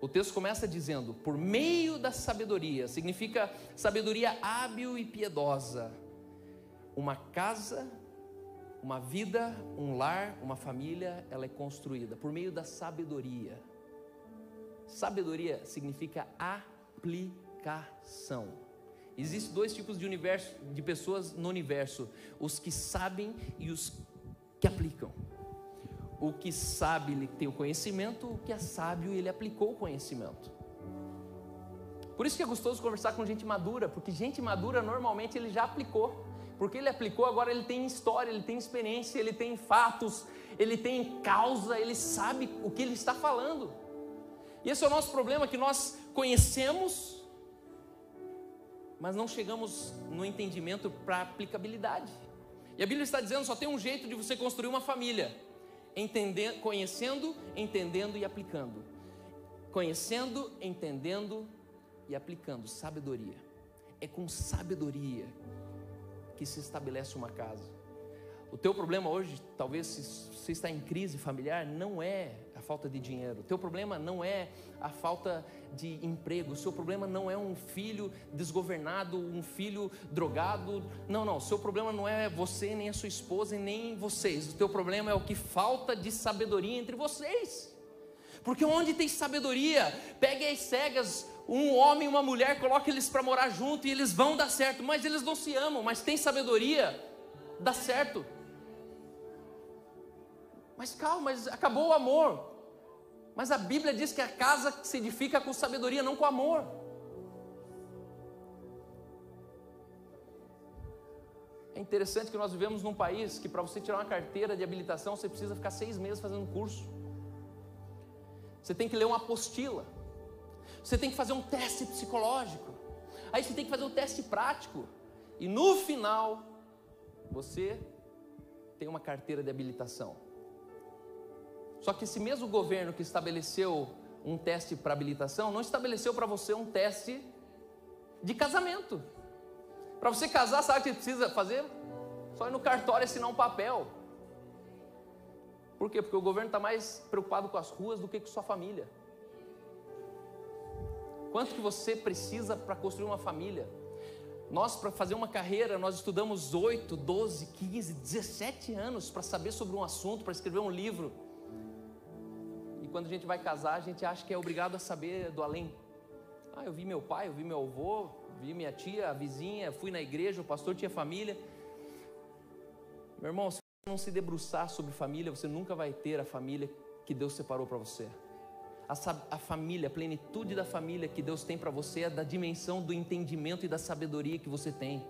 O texto começa dizendo: por meio da sabedoria, significa sabedoria hábil e piedosa. Uma casa uma vida, um lar, uma família, ela é construída por meio da sabedoria. Sabedoria significa aplicação. Existem dois tipos de universo, de pessoas no universo: os que sabem e os que aplicam. O que sabe, ele tem o conhecimento, o que é sábio, ele aplicou o conhecimento. Por isso que é gostoso conversar com gente madura, porque gente madura normalmente ele já aplicou porque ele aplicou, agora ele tem história, ele tem experiência, ele tem fatos, ele tem causa, ele sabe o que ele está falando. E esse é o nosso problema, que nós conhecemos, mas não chegamos no entendimento para aplicabilidade. E a Bíblia está dizendo só tem um jeito de você construir uma família: entendendo, conhecendo, entendendo e aplicando. Conhecendo, entendendo e aplicando. Sabedoria. É com sabedoria que se estabelece uma casa. O teu problema hoje, talvez se você está em crise familiar, não é a falta de dinheiro. O teu problema não é a falta de emprego. O seu problema não é um filho desgovernado, um filho drogado. Não, não. O seu problema não é você, nem a sua esposa, nem vocês. O teu problema é o que falta de sabedoria entre vocês. Porque onde tem sabedoria, pegue as cegas, um homem e uma mulher, coloque eles para morar junto e eles vão dar certo, mas eles não se amam, mas tem sabedoria, dá certo. Mas calma, mas acabou o amor. Mas a Bíblia diz que a casa se edifica com sabedoria, não com amor. É interessante que nós vivemos num país que para você tirar uma carteira de habilitação você precisa ficar seis meses fazendo curso. Você tem que ler uma apostila. Você tem que fazer um teste psicológico. Aí você tem que fazer um teste prático. E no final, você tem uma carteira de habilitação. Só que esse mesmo governo que estabeleceu um teste para habilitação, não estabeleceu para você um teste de casamento. Para você casar, sabe o que precisa fazer? Só ir no cartório assinar um papel. Por quê? Porque o governo está mais preocupado com as ruas do que com sua família. Quanto que você precisa para construir uma família? Nós, para fazer uma carreira, nós estudamos 8, 12, 15, 17 anos para saber sobre um assunto, para escrever um livro. E quando a gente vai casar, a gente acha que é obrigado a saber do além. Ah, eu vi meu pai, eu vi meu avô, vi minha tia, a vizinha, fui na igreja, o pastor tinha família. Meu irmão, se você não se debruçar sobre família, você nunca vai ter a família que Deus separou para você. A, família, a plenitude da família que Deus tem para você é da dimensão do entendimento e da sabedoria que você tem.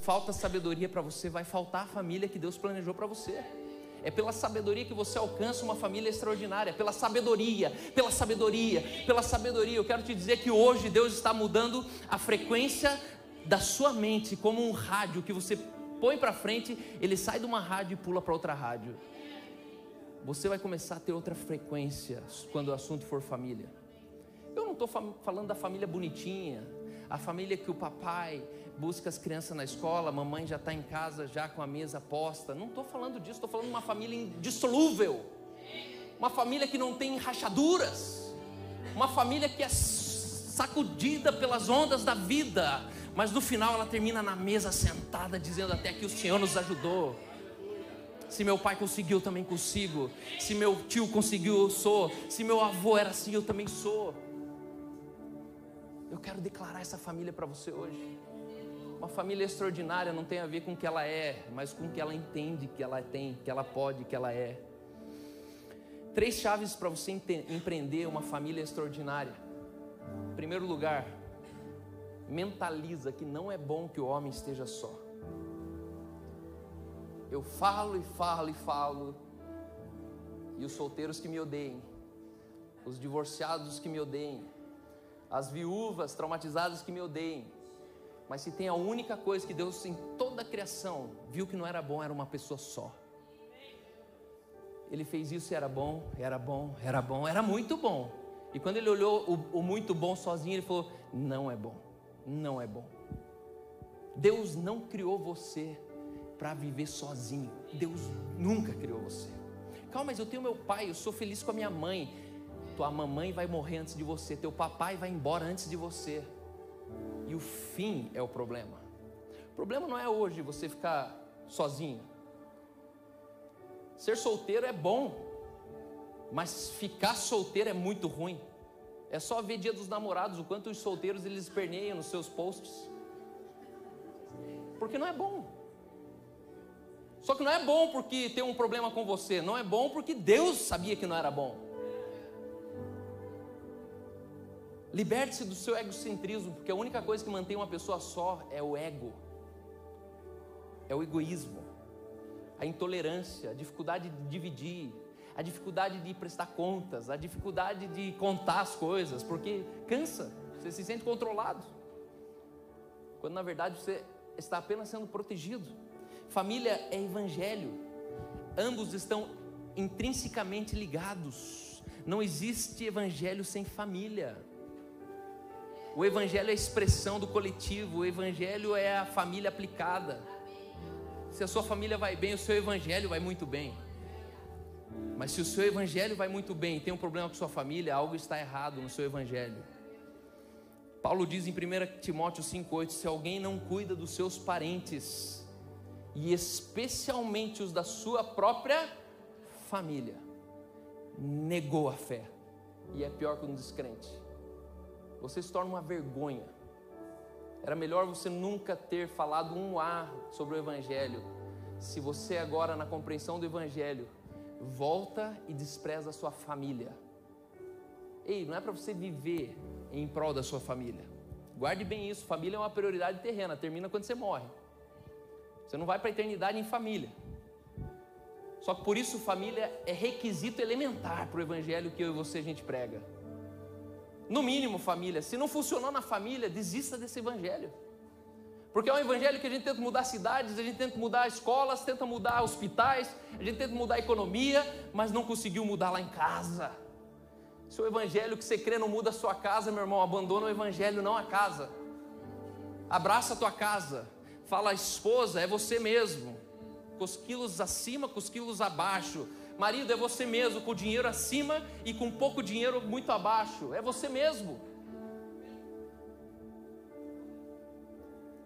Falta sabedoria para você, vai faltar a família que Deus planejou para você. É pela sabedoria que você alcança uma família extraordinária, pela sabedoria, pela sabedoria, pela sabedoria. Eu quero te dizer que hoje Deus está mudando a frequência da sua mente, como um rádio que você põe para frente, ele sai de uma rádio e pula para outra rádio. Você vai começar a ter outra frequência quando o assunto for família. Eu não estou falando da família bonitinha, a família que o papai busca as crianças na escola, a mamãe já está em casa já com a mesa posta. Não estou falando disso, estou falando de uma família indissolúvel, uma família que não tem rachaduras, uma família que é sacudida pelas ondas da vida, mas no final ela termina na mesa sentada, dizendo até que o Senhor nos ajudou. Se meu pai conseguiu, eu também consigo. Se meu tio conseguiu, eu sou. Se meu avô era assim, eu também sou. Eu quero declarar essa família para você hoje. Uma família extraordinária não tem a ver com o que ela é, mas com o que ela entende que ela tem, que ela pode, que ela é. Três chaves para você empreender uma família extraordinária. Em primeiro lugar, mentaliza que não é bom que o homem esteja só. Eu falo e falo e falo, e os solteiros que me odeiem, os divorciados que me odeiem, as viúvas traumatizadas que me odeiem, mas se tem a única coisa que Deus em toda a criação viu que não era bom, era uma pessoa só. Ele fez isso e era bom, era bom, era bom, era muito bom. E quando ele olhou o, o muito bom sozinho, ele falou: não é bom não é bom. Deus não criou você para viver sozinho. Deus nunca criou você. Calma, mas eu tenho meu pai, eu sou feliz com a minha mãe. Tua mamãe vai morrer antes de você, teu papai vai embora antes de você. E o fim é o problema. O problema não é hoje você ficar sozinho. Ser solteiro é bom, mas ficar solteiro é muito ruim. É só ver Dia dos Namorados, o quanto os solteiros eles perneiam nos seus posts. Porque não é bom. Só que não é bom porque tem um problema com você, não é bom porque Deus sabia que não era bom. Liberte-se do seu egocentrismo, porque a única coisa que mantém uma pessoa só é o ego, é o egoísmo, a intolerância, a dificuldade de dividir, a dificuldade de prestar contas, a dificuldade de contar as coisas, porque cansa, você se sente controlado, quando na verdade você está apenas sendo protegido. Família é evangelho, ambos estão intrinsecamente ligados, não existe evangelho sem família. O evangelho é a expressão do coletivo, o evangelho é a família aplicada. Se a sua família vai bem, o seu evangelho vai muito bem. Mas se o seu evangelho vai muito bem e tem um problema com sua família, algo está errado no seu evangelho. Paulo diz em 1 Timóteo 5,8: se alguém não cuida dos seus parentes, e especialmente os da sua própria família, negou a fé, e é pior que um descrente. Você se torna uma vergonha. Era melhor você nunca ter falado um A sobre o Evangelho, se você agora, na compreensão do Evangelho, volta e despreza a sua família. Ei, não é para você viver em prol da sua família. Guarde bem isso, família é uma prioridade terrena, termina quando você morre. Você não vai para a eternidade em família. Só que por isso família é requisito elementar para o evangelho que eu e você a gente prega. No mínimo, família. Se não funcionou na família, desista desse evangelho. Porque é um evangelho que a gente tenta mudar cidades, a gente tenta mudar escolas, tenta mudar hospitais, a gente tenta mudar economia, mas não conseguiu mudar lá em casa. Se o evangelho que você crê não muda a sua casa, meu irmão, abandona o evangelho, não a casa. Abraça a tua casa. Fala, esposa, é você mesmo. Com os quilos acima, com os quilos abaixo. Marido, é você mesmo, com dinheiro acima e com pouco dinheiro muito abaixo. É você mesmo.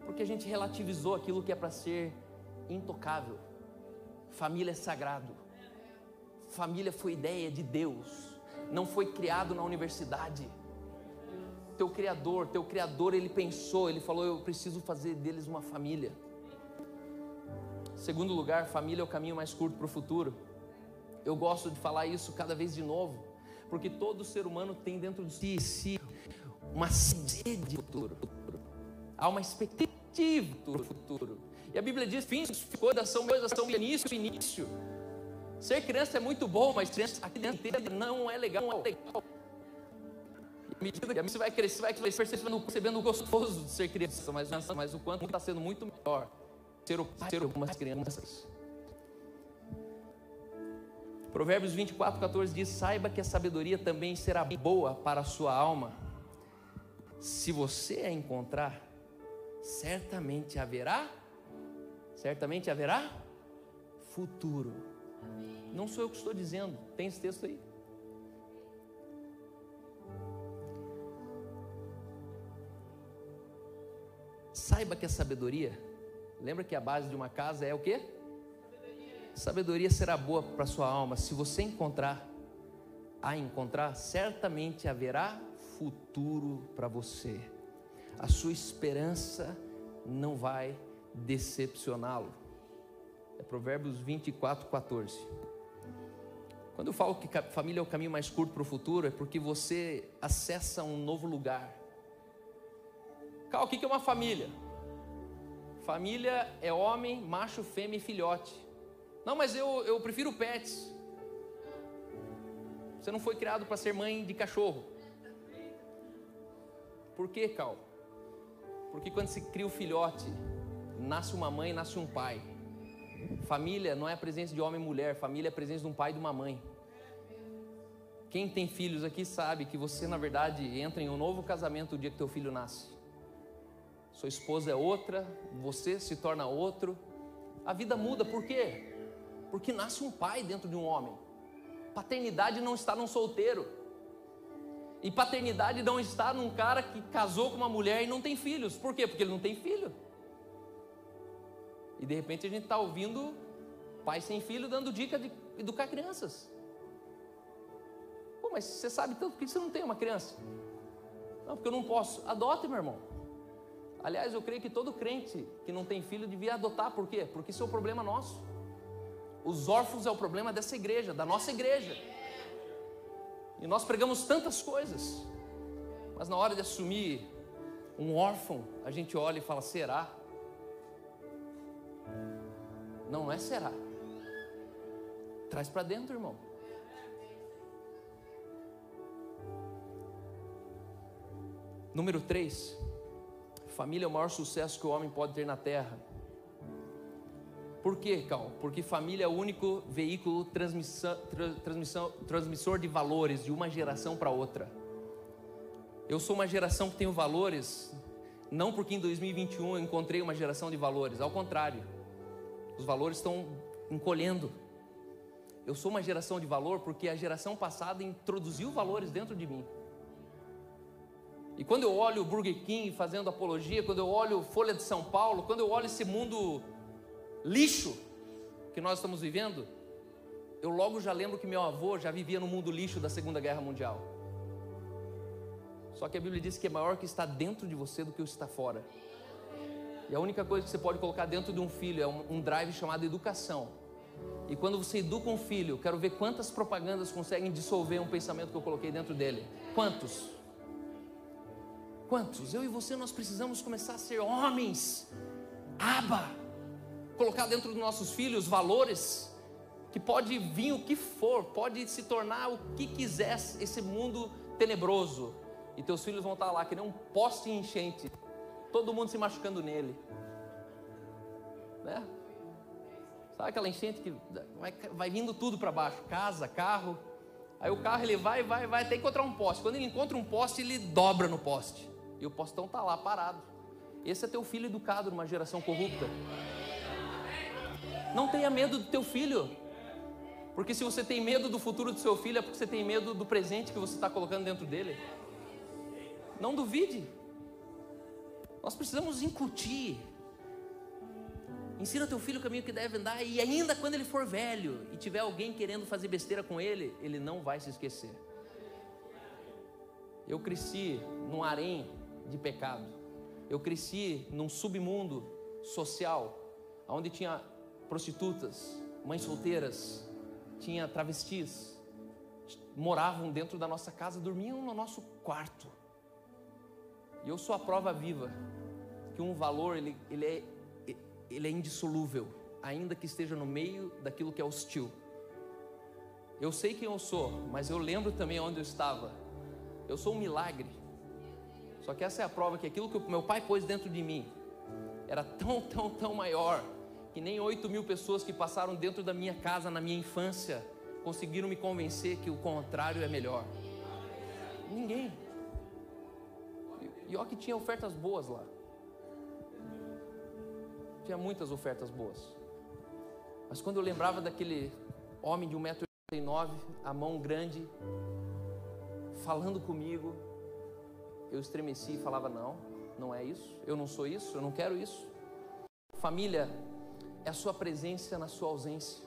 Porque a gente relativizou aquilo que é para ser intocável. Família é sagrado. Família foi ideia de Deus. Não foi criado na universidade. Teu criador, teu criador, ele pensou, ele falou: "Eu preciso fazer deles uma família". Segundo lugar, família é o caminho mais curto para o futuro. Eu gosto de falar isso cada vez de novo, porque todo ser humano tem dentro de si, si uma sede de futuro. Há uma expectativa do futuro. E a Bíblia diz: fins, coisas são coisas são início, início. Ser criança é muito bom, mas criança, a criança não é legal. Não é legal. Medida que você vai crescer, vai percebendo, percebendo o gostoso de ser criança, mas, mas o quanto está sendo muito melhor ser o pai de algumas crianças. Provérbios 24, 14 diz: Saiba que a sabedoria também será boa para a sua alma. Se você a encontrar, certamente haverá, certamente haverá futuro. Não sou eu que estou dizendo, tem esse texto aí. Saiba que a sabedoria, lembra que a base de uma casa é o quê? Sabedoria será boa para sua alma. Se você encontrar, a encontrar, certamente haverá futuro para você. A sua esperança não vai decepcioná-lo. É Provérbios 24, 14. Quando eu falo que família é o caminho mais curto para o futuro, é porque você acessa um novo lugar. Cal, o que é uma família? Família é homem, macho, fêmea e filhote. Não, mas eu, eu prefiro pets. Você não foi criado para ser mãe de cachorro. Por que, Cal? Porque quando se cria o filhote, nasce uma mãe, nasce um pai. Família não é a presença de homem e mulher, família é a presença de um pai e de uma mãe. Quem tem filhos aqui sabe que você, na verdade, entra em um novo casamento o dia que teu filho nasce. Sua esposa é outra, você se torna outro. A vida muda, por quê? Porque nasce um pai dentro de um homem. Paternidade não está num solteiro. E paternidade não está num cara que casou com uma mulher e não tem filhos. Por quê? Porque ele não tem filho. E de repente a gente está ouvindo pai sem filho dando dica de educar crianças. Pô, mas você sabe tanto, por que você não tem uma criança? Não, porque eu não posso. Adote, meu irmão. Aliás, eu creio que todo crente que não tem filho devia adotar, por quê? Porque isso é um problema nosso. Os órfãos é o problema dessa igreja, da nossa igreja. E nós pregamos tantas coisas, mas na hora de assumir um órfão, a gente olha e fala: será? Não, não é será. Traz para dentro, irmão. Número 3. Família é o maior sucesso que o homem pode ter na terra. Por quê, Cal? Porque família é o único veículo transmissão, transmissão, transmissor de valores de uma geração para outra. Eu sou uma geração que tenho valores, não porque em 2021 eu encontrei uma geração de valores, ao contrário, os valores estão encolhendo. Eu sou uma geração de valor porque a geração passada introduziu valores dentro de mim. E quando eu olho o Burger King fazendo apologia, quando eu olho Folha de São Paulo, quando eu olho esse mundo lixo que nós estamos vivendo, eu logo já lembro que meu avô já vivia no mundo lixo da Segunda Guerra Mundial. Só que a Bíblia diz que é maior que está dentro de você do que o que está fora. E a única coisa que você pode colocar dentro de um filho é um, drive chamado educação. E quando você educa um filho, quero ver quantas propagandas conseguem dissolver um pensamento que eu coloquei dentro dele. Quantos? Quantos? Eu e você nós precisamos começar a ser homens. Aba colocar dentro dos nossos filhos valores que pode vir o que for, pode se tornar o que quiser esse mundo tenebroso. E teus filhos vão estar lá que nem um poste enchente, todo mundo se machucando nele. Né? Sabe aquela enchente que vai, vai vindo tudo para baixo, casa, carro. Aí o carro ele vai, vai, vai até encontrar um poste. Quando ele encontra um poste, ele dobra no poste. E o postão está lá parado. Esse é teu filho educado numa geração corrupta. Não tenha medo do teu filho. Porque se você tem medo do futuro do seu filho, é porque você tem medo do presente que você está colocando dentro dele. Não duvide. Nós precisamos incutir. Ensina teu filho o caminho que deve andar, e ainda quando ele for velho e tiver alguém querendo fazer besteira com ele, ele não vai se esquecer. Eu cresci num harém de pecado. Eu cresci num submundo social, onde tinha prostitutas, mães solteiras, tinha travestis, moravam dentro da nossa casa, dormiam no nosso quarto. E eu sou a prova viva que um valor ele, ele, é, ele é indissolúvel, ainda que esteja no meio daquilo que é hostil. Eu sei quem eu sou, mas eu lembro também onde eu estava. Eu sou um milagre. Só que essa é a prova que aquilo que meu pai pôs dentro de mim era tão, tão, tão maior que nem 8 mil pessoas que passaram dentro da minha casa na minha infância conseguiram me convencer que o contrário é melhor. Ninguém. E olha que tinha ofertas boas lá. Tinha muitas ofertas boas. Mas quando eu lembrava daquele homem de 1,89m, a mão grande, falando comigo, eu estremeci e falava: Não, não é isso, eu não sou isso, eu não quero isso. Família é a sua presença na sua ausência.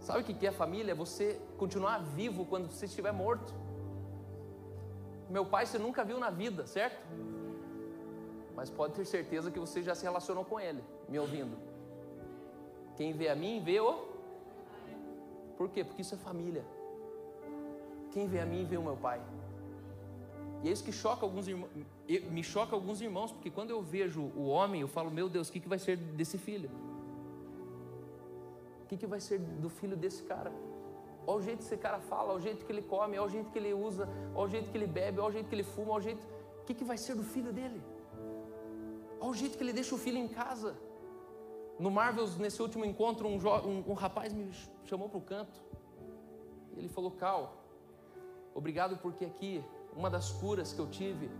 Sabe o que é família? É você continuar vivo quando você estiver morto. Meu pai você nunca viu na vida, certo? Mas pode ter certeza que você já se relacionou com ele, me ouvindo. Quem vê a mim, vê o. Por quê? Porque isso é família. Quem vê a mim, vê o meu pai. E é isso que choca alguns irmãos, me choca alguns irmãos, porque quando eu vejo o homem, eu falo, meu Deus, o que, que vai ser desse filho? O que, que vai ser do filho desse cara? Olha o jeito que esse cara fala, olha o jeito que ele come, olha o jeito que ele usa, olha o jeito que ele bebe, olha o jeito que ele fuma, olha o jeito. O que, que vai ser do filho dele? Olha o jeito que ele deixa o filho em casa. No Marvels, nesse último encontro, um, um, um rapaz me chamou para o canto. Ele falou: Cal, obrigado porque aqui uma das curas que eu tive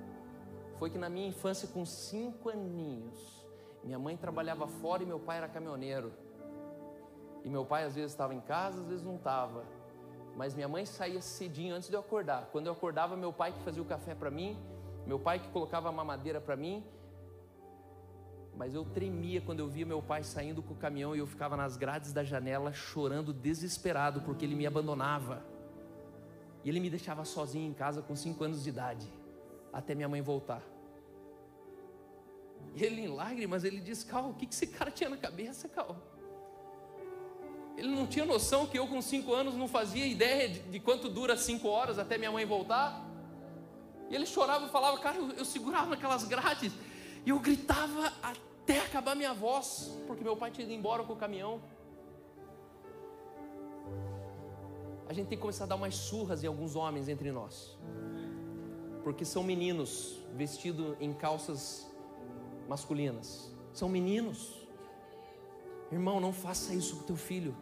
foi que na minha infância, com cinco aninhos, minha mãe trabalhava fora e meu pai era caminhoneiro. E meu pai às vezes estava em casa, às vezes não estava. Mas minha mãe saía cedinho antes de eu acordar. Quando eu acordava, meu pai que fazia o café para mim, meu pai que colocava a mamadeira para mim. Mas eu tremia quando eu via meu pai saindo com o caminhão e eu ficava nas grades da janela chorando desesperado porque ele me abandonava. E ele me deixava sozinho em casa com cinco anos de idade, até minha mãe voltar. E ele em lágrimas, ele diz, Cal, o que esse cara tinha na cabeça, Cal? Ele não tinha noção que eu com cinco anos não fazia ideia de, de quanto dura cinco horas até minha mãe voltar. E ele chorava e falava, cara, eu, eu segurava naquelas grades e eu gritava até acabar minha voz, porque meu pai tinha ido embora com o caminhão. A gente tem que começar a dar umas surras em alguns homens entre nós. Porque são meninos vestidos em calças masculinas. São meninos. Irmão, não faça isso com teu filho.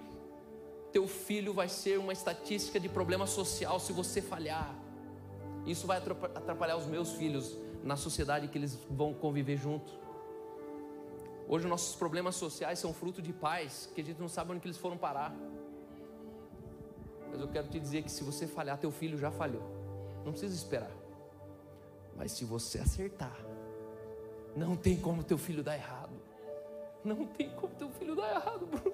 Teu filho vai ser uma estatística de problema social se você falhar. Isso vai atrapalhar os meus filhos na sociedade que eles vão conviver junto. Hoje nossos problemas sociais são fruto de pais que a gente não sabe onde eles foram parar. Mas eu quero te dizer que se você falhar, teu filho já falhou. Não precisa esperar. Mas se você acertar, não tem como teu filho dar errado. Não tem como teu filho dar errado, Bruno.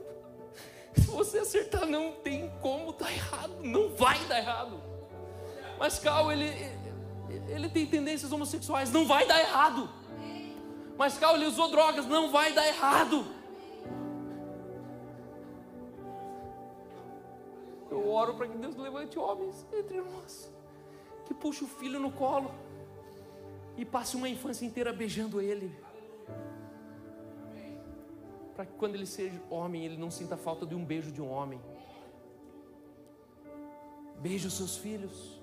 Se você acertar, não tem como dar errado. Não vai dar errado. Mas Cal, ele, ele tem tendências homossexuais. Não vai dar errado. Mas Cal, ele usou drogas. Não vai dar errado. Eu oro para que Deus levante homens entre nós, que puxe o filho no colo e passe uma infância inteira beijando ele. Para que quando ele seja homem, ele não sinta falta de um beijo de um homem. Beije os seus filhos.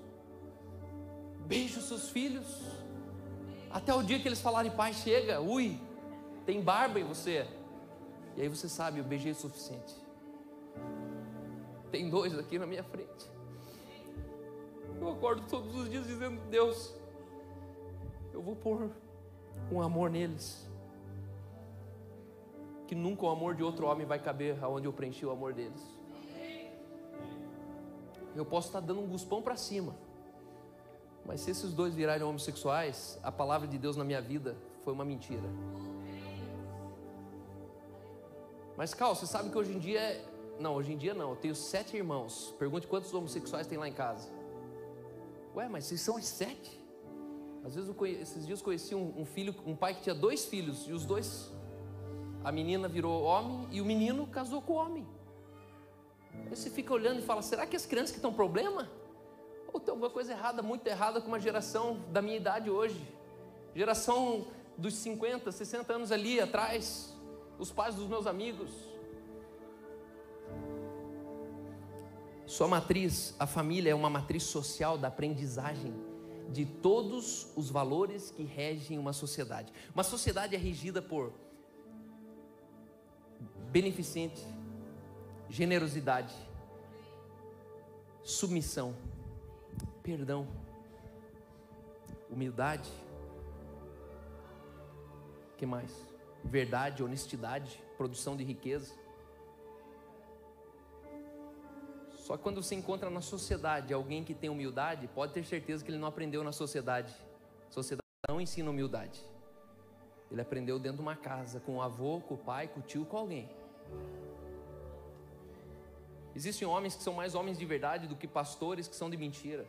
Beije os seus filhos. Até o dia que eles falarem, pai, chega, ui, tem barba em você. E aí você sabe, eu beijei o suficiente. Tem dois aqui na minha frente. Eu acordo todos os dias dizendo: Deus, eu vou pôr um amor neles. Que nunca o amor de outro homem vai caber aonde eu preenchi o amor deles. Eu posso estar dando um guspão para cima, mas se esses dois virarem homossexuais, a palavra de Deus na minha vida foi uma mentira. Mas, Cal, você sabe que hoje em dia é... Não, hoje em dia não. Eu tenho sete irmãos. Pergunte quantos homossexuais tem lá em casa. Ué, mas vocês são os sete? Às vezes, conhe... esses dias conheci um, um, filho, um pai que tinha dois filhos, e os dois, a menina virou homem e o menino casou com o homem. Aí você fica olhando e fala: será que as crianças que estão problema? Ou tem alguma coisa errada, muito errada com uma geração da minha idade hoje? Geração dos 50, 60 anos ali atrás, os pais dos meus amigos. Sua matriz, a família é uma matriz social da aprendizagem de todos os valores que regem uma sociedade. Uma sociedade é regida por beneficente, generosidade, submissão, perdão, humildade. Que mais? Verdade, honestidade, produção de riqueza. Só que quando você encontra na sociedade alguém que tem humildade, pode ter certeza que ele não aprendeu na sociedade. A sociedade não ensina humildade. Ele aprendeu dentro de uma casa, com o avô, com o pai, com o tio, com alguém. Existem homens que são mais homens de verdade do que pastores que são de mentira.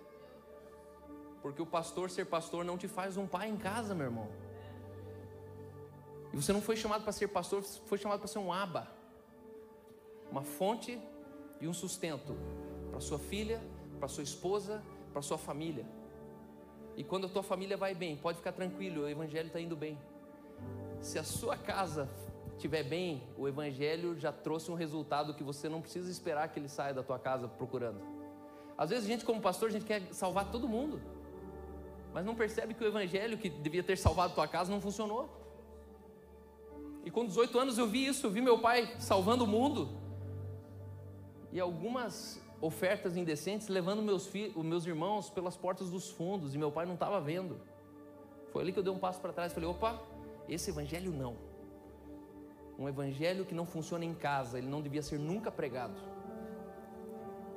Porque o pastor ser pastor não te faz um pai em casa, meu irmão. E você não foi chamado para ser pastor, foi chamado para ser um aba. Uma fonte e um sustento para sua filha, para sua esposa, para sua família. E quando a tua família vai bem, pode ficar tranquilo, o evangelho está indo bem. Se a sua casa estiver bem, o evangelho já trouxe um resultado que você não precisa esperar que ele saia da tua casa procurando. Às vezes a gente como pastor, a gente quer salvar todo mundo. Mas não percebe que o evangelho que devia ter salvado tua casa não funcionou. E com 18 anos eu vi isso, eu vi meu pai salvando o mundo e algumas ofertas indecentes levando meus, filhos, meus irmãos pelas portas dos fundos e meu pai não estava vendo. Foi ali que eu dei um passo para trás e falei: opa, esse evangelho não. Um evangelho que não funciona em casa, ele não devia ser nunca pregado.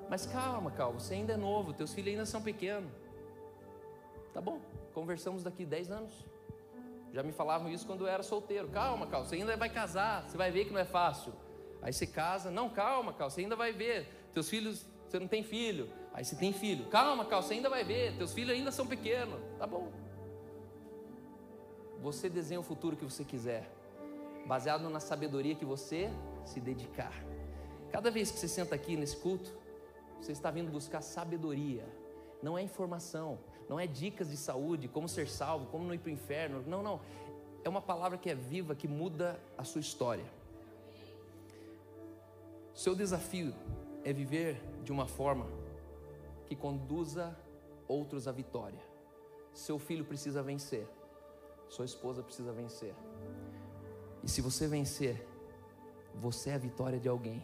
Mas calma, calma, você ainda é novo, teus filhos ainda são pequenos. Tá bom, conversamos daqui 10 anos. Já me falavam isso quando eu era solteiro. Calma, calma, você ainda vai casar, você vai ver que não é fácil. Aí você casa, não, calma, calma, você ainda vai ver. Teus filhos, você não tem filho. Aí você tem filho. Calma, calma, você ainda vai ver. Teus filhos ainda são pequenos. Tá bom. Você desenha o futuro que você quiser, baseado na sabedoria que você se dedicar. Cada vez que você senta aqui nesse culto, você está vindo buscar sabedoria. Não é informação, não é dicas de saúde, como ser salvo, como não ir para o inferno. Não, não. É uma palavra que é viva, que muda a sua história. Seu desafio é viver de uma forma que conduza outros à vitória. Seu filho precisa vencer, sua esposa precisa vencer. E se você vencer, você é a vitória de alguém.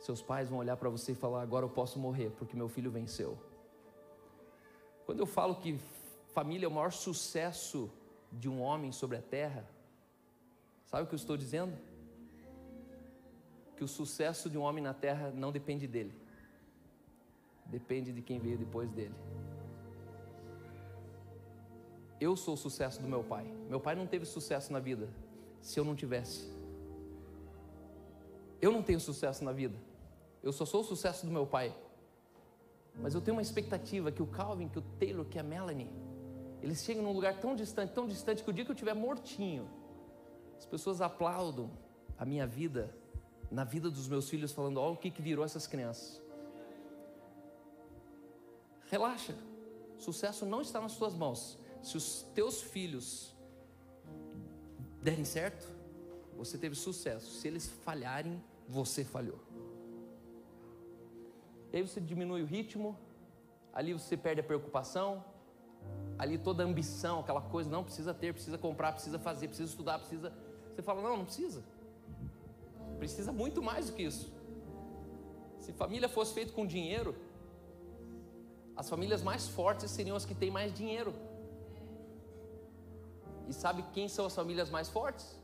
Seus pais vão olhar para você e falar: agora eu posso morrer porque meu filho venceu. Quando eu falo que família é o maior sucesso de um homem sobre a terra, sabe o que eu estou dizendo? Que o sucesso de um homem na terra não depende dele, depende de quem veio depois dele. Eu sou o sucesso do meu pai. Meu pai não teve sucesso na vida se eu não tivesse. Eu não tenho sucesso na vida. Eu só sou o sucesso do meu pai. Mas eu tenho uma expectativa que o Calvin, que o Taylor, que a Melanie, eles chegam num lugar tão distante, tão distante, que o dia que eu estiver mortinho, as pessoas aplaudam a minha vida na vida dos meus filhos, falando: olha o que, que virou essas crianças. Relaxa, sucesso não está nas tuas mãos. Se os teus filhos derem certo, você teve sucesso. Se eles falharem, você falhou. E aí você diminui o ritmo, ali você perde a preocupação, ali toda a ambição, aquela coisa, não precisa ter, precisa comprar, precisa fazer, precisa estudar, precisa. Você fala, não, não precisa. Precisa muito mais do que isso. Se família fosse feita com dinheiro, as famílias mais fortes seriam as que têm mais dinheiro. E sabe quem são as famílias mais fortes?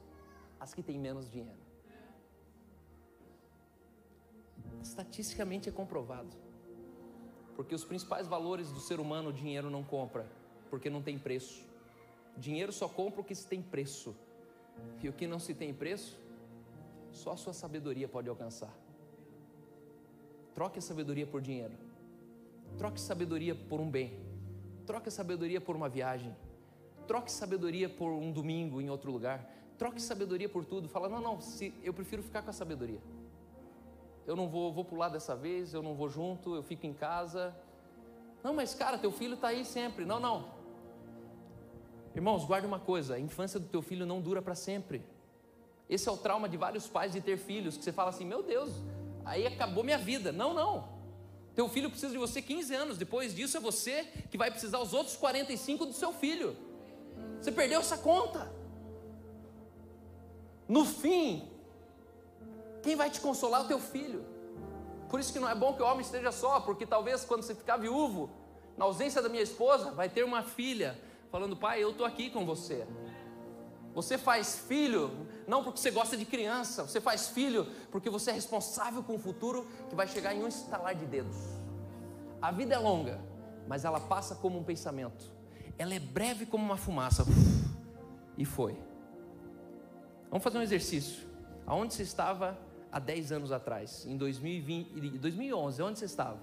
As que têm menos dinheiro. Estatisticamente é comprovado. Porque os principais valores do ser humano o dinheiro não compra, porque não tem preço. Dinheiro só compra o que se tem preço. E o que não se tem preço, só a sua sabedoria pode alcançar. Troque a sabedoria por dinheiro. Troque sabedoria por um bem. Troque sabedoria por uma viagem. Troque sabedoria por um domingo em outro lugar. Troque sabedoria por tudo. Fala, não, não, se, eu prefiro ficar com a sabedoria. Eu não vou, vou pular dessa vez, eu não vou junto, eu fico em casa. Não, mas cara, teu filho está aí sempre. Não, não. Irmãos, guarde uma coisa: a infância do teu filho não dura para sempre. Esse é o trauma de vários pais de ter filhos, que você fala assim: meu Deus, aí acabou minha vida. Não, não. Teu filho precisa de você 15 anos, depois disso é você que vai precisar os outros 45 do seu filho. Você perdeu essa conta. No fim, quem vai te consolar é o teu filho. Por isso que não é bom que o homem esteja só, porque talvez quando você ficar viúvo, na ausência da minha esposa, vai ter uma filha falando: "Pai, eu estou aqui com você". Você faz filho não porque você gosta de criança, você faz filho porque você é responsável com o futuro que vai chegar em um estalar de dedos. A vida é longa, mas ela passa como um pensamento. Ela é breve como uma fumaça. E foi. Vamos fazer um exercício. Aonde você estava há 10 anos atrás? Em 2020, 2011, onde você estava?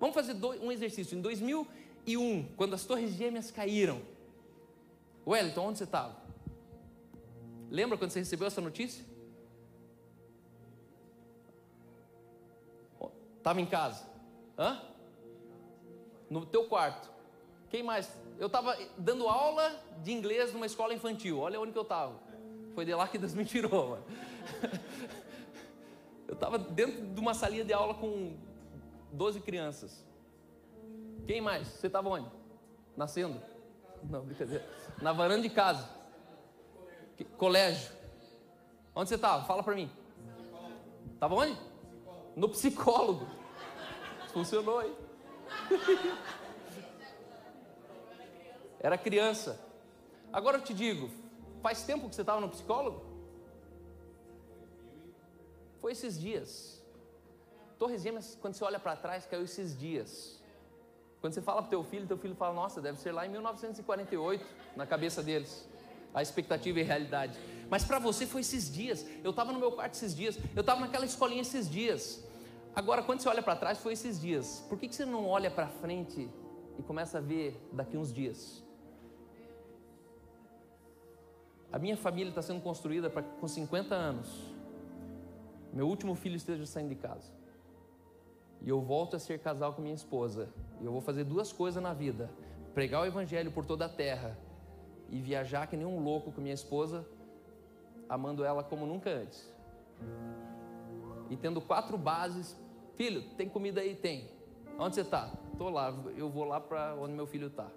Vamos fazer um exercício. Em 2001, quando as torres gêmeas caíram. Wellington, onde você estava? Lembra quando você recebeu essa notícia? Estava em casa. Hã? No teu quarto. Quem mais? Eu estava dando aula de inglês numa escola infantil. Olha onde que eu estava. Foi de lá que Deus me tirou. Mano. Eu estava dentro de uma salinha de aula com 12 crianças. Quem mais? Você estava onde? Nascendo? Não, brincadeira. Na varanda de casa. Colégio. Onde você estava? Fala para mim. Estava onde? No psicólogo. Funcionou aí. Era criança. Agora eu te digo, faz tempo que você estava no psicólogo? Foi esses dias. Torres Gêmeas, quando você olha para trás, caiu esses dias. Quando você fala para teu filho, teu filho fala, nossa, deve ser lá em 1948, na cabeça deles a expectativa e a realidade. Mas para você foi esses dias. Eu estava no meu quarto esses dias. Eu estava naquela escolinha esses dias. Agora, quando você olha para trás, foi esses dias. Por que, que você não olha para frente e começa a ver daqui uns dias? A minha família está sendo construída para com 50 anos. Meu último filho esteja saindo de casa. E eu volto a ser casal com minha esposa. E eu vou fazer duas coisas na vida: pregar o evangelho por toda a terra e viajar que nem um louco com minha esposa, amando ela como nunca antes. E tendo quatro bases, filho, tem comida aí? Tem. Onde você está? Estou lá, eu vou lá para onde meu filho está.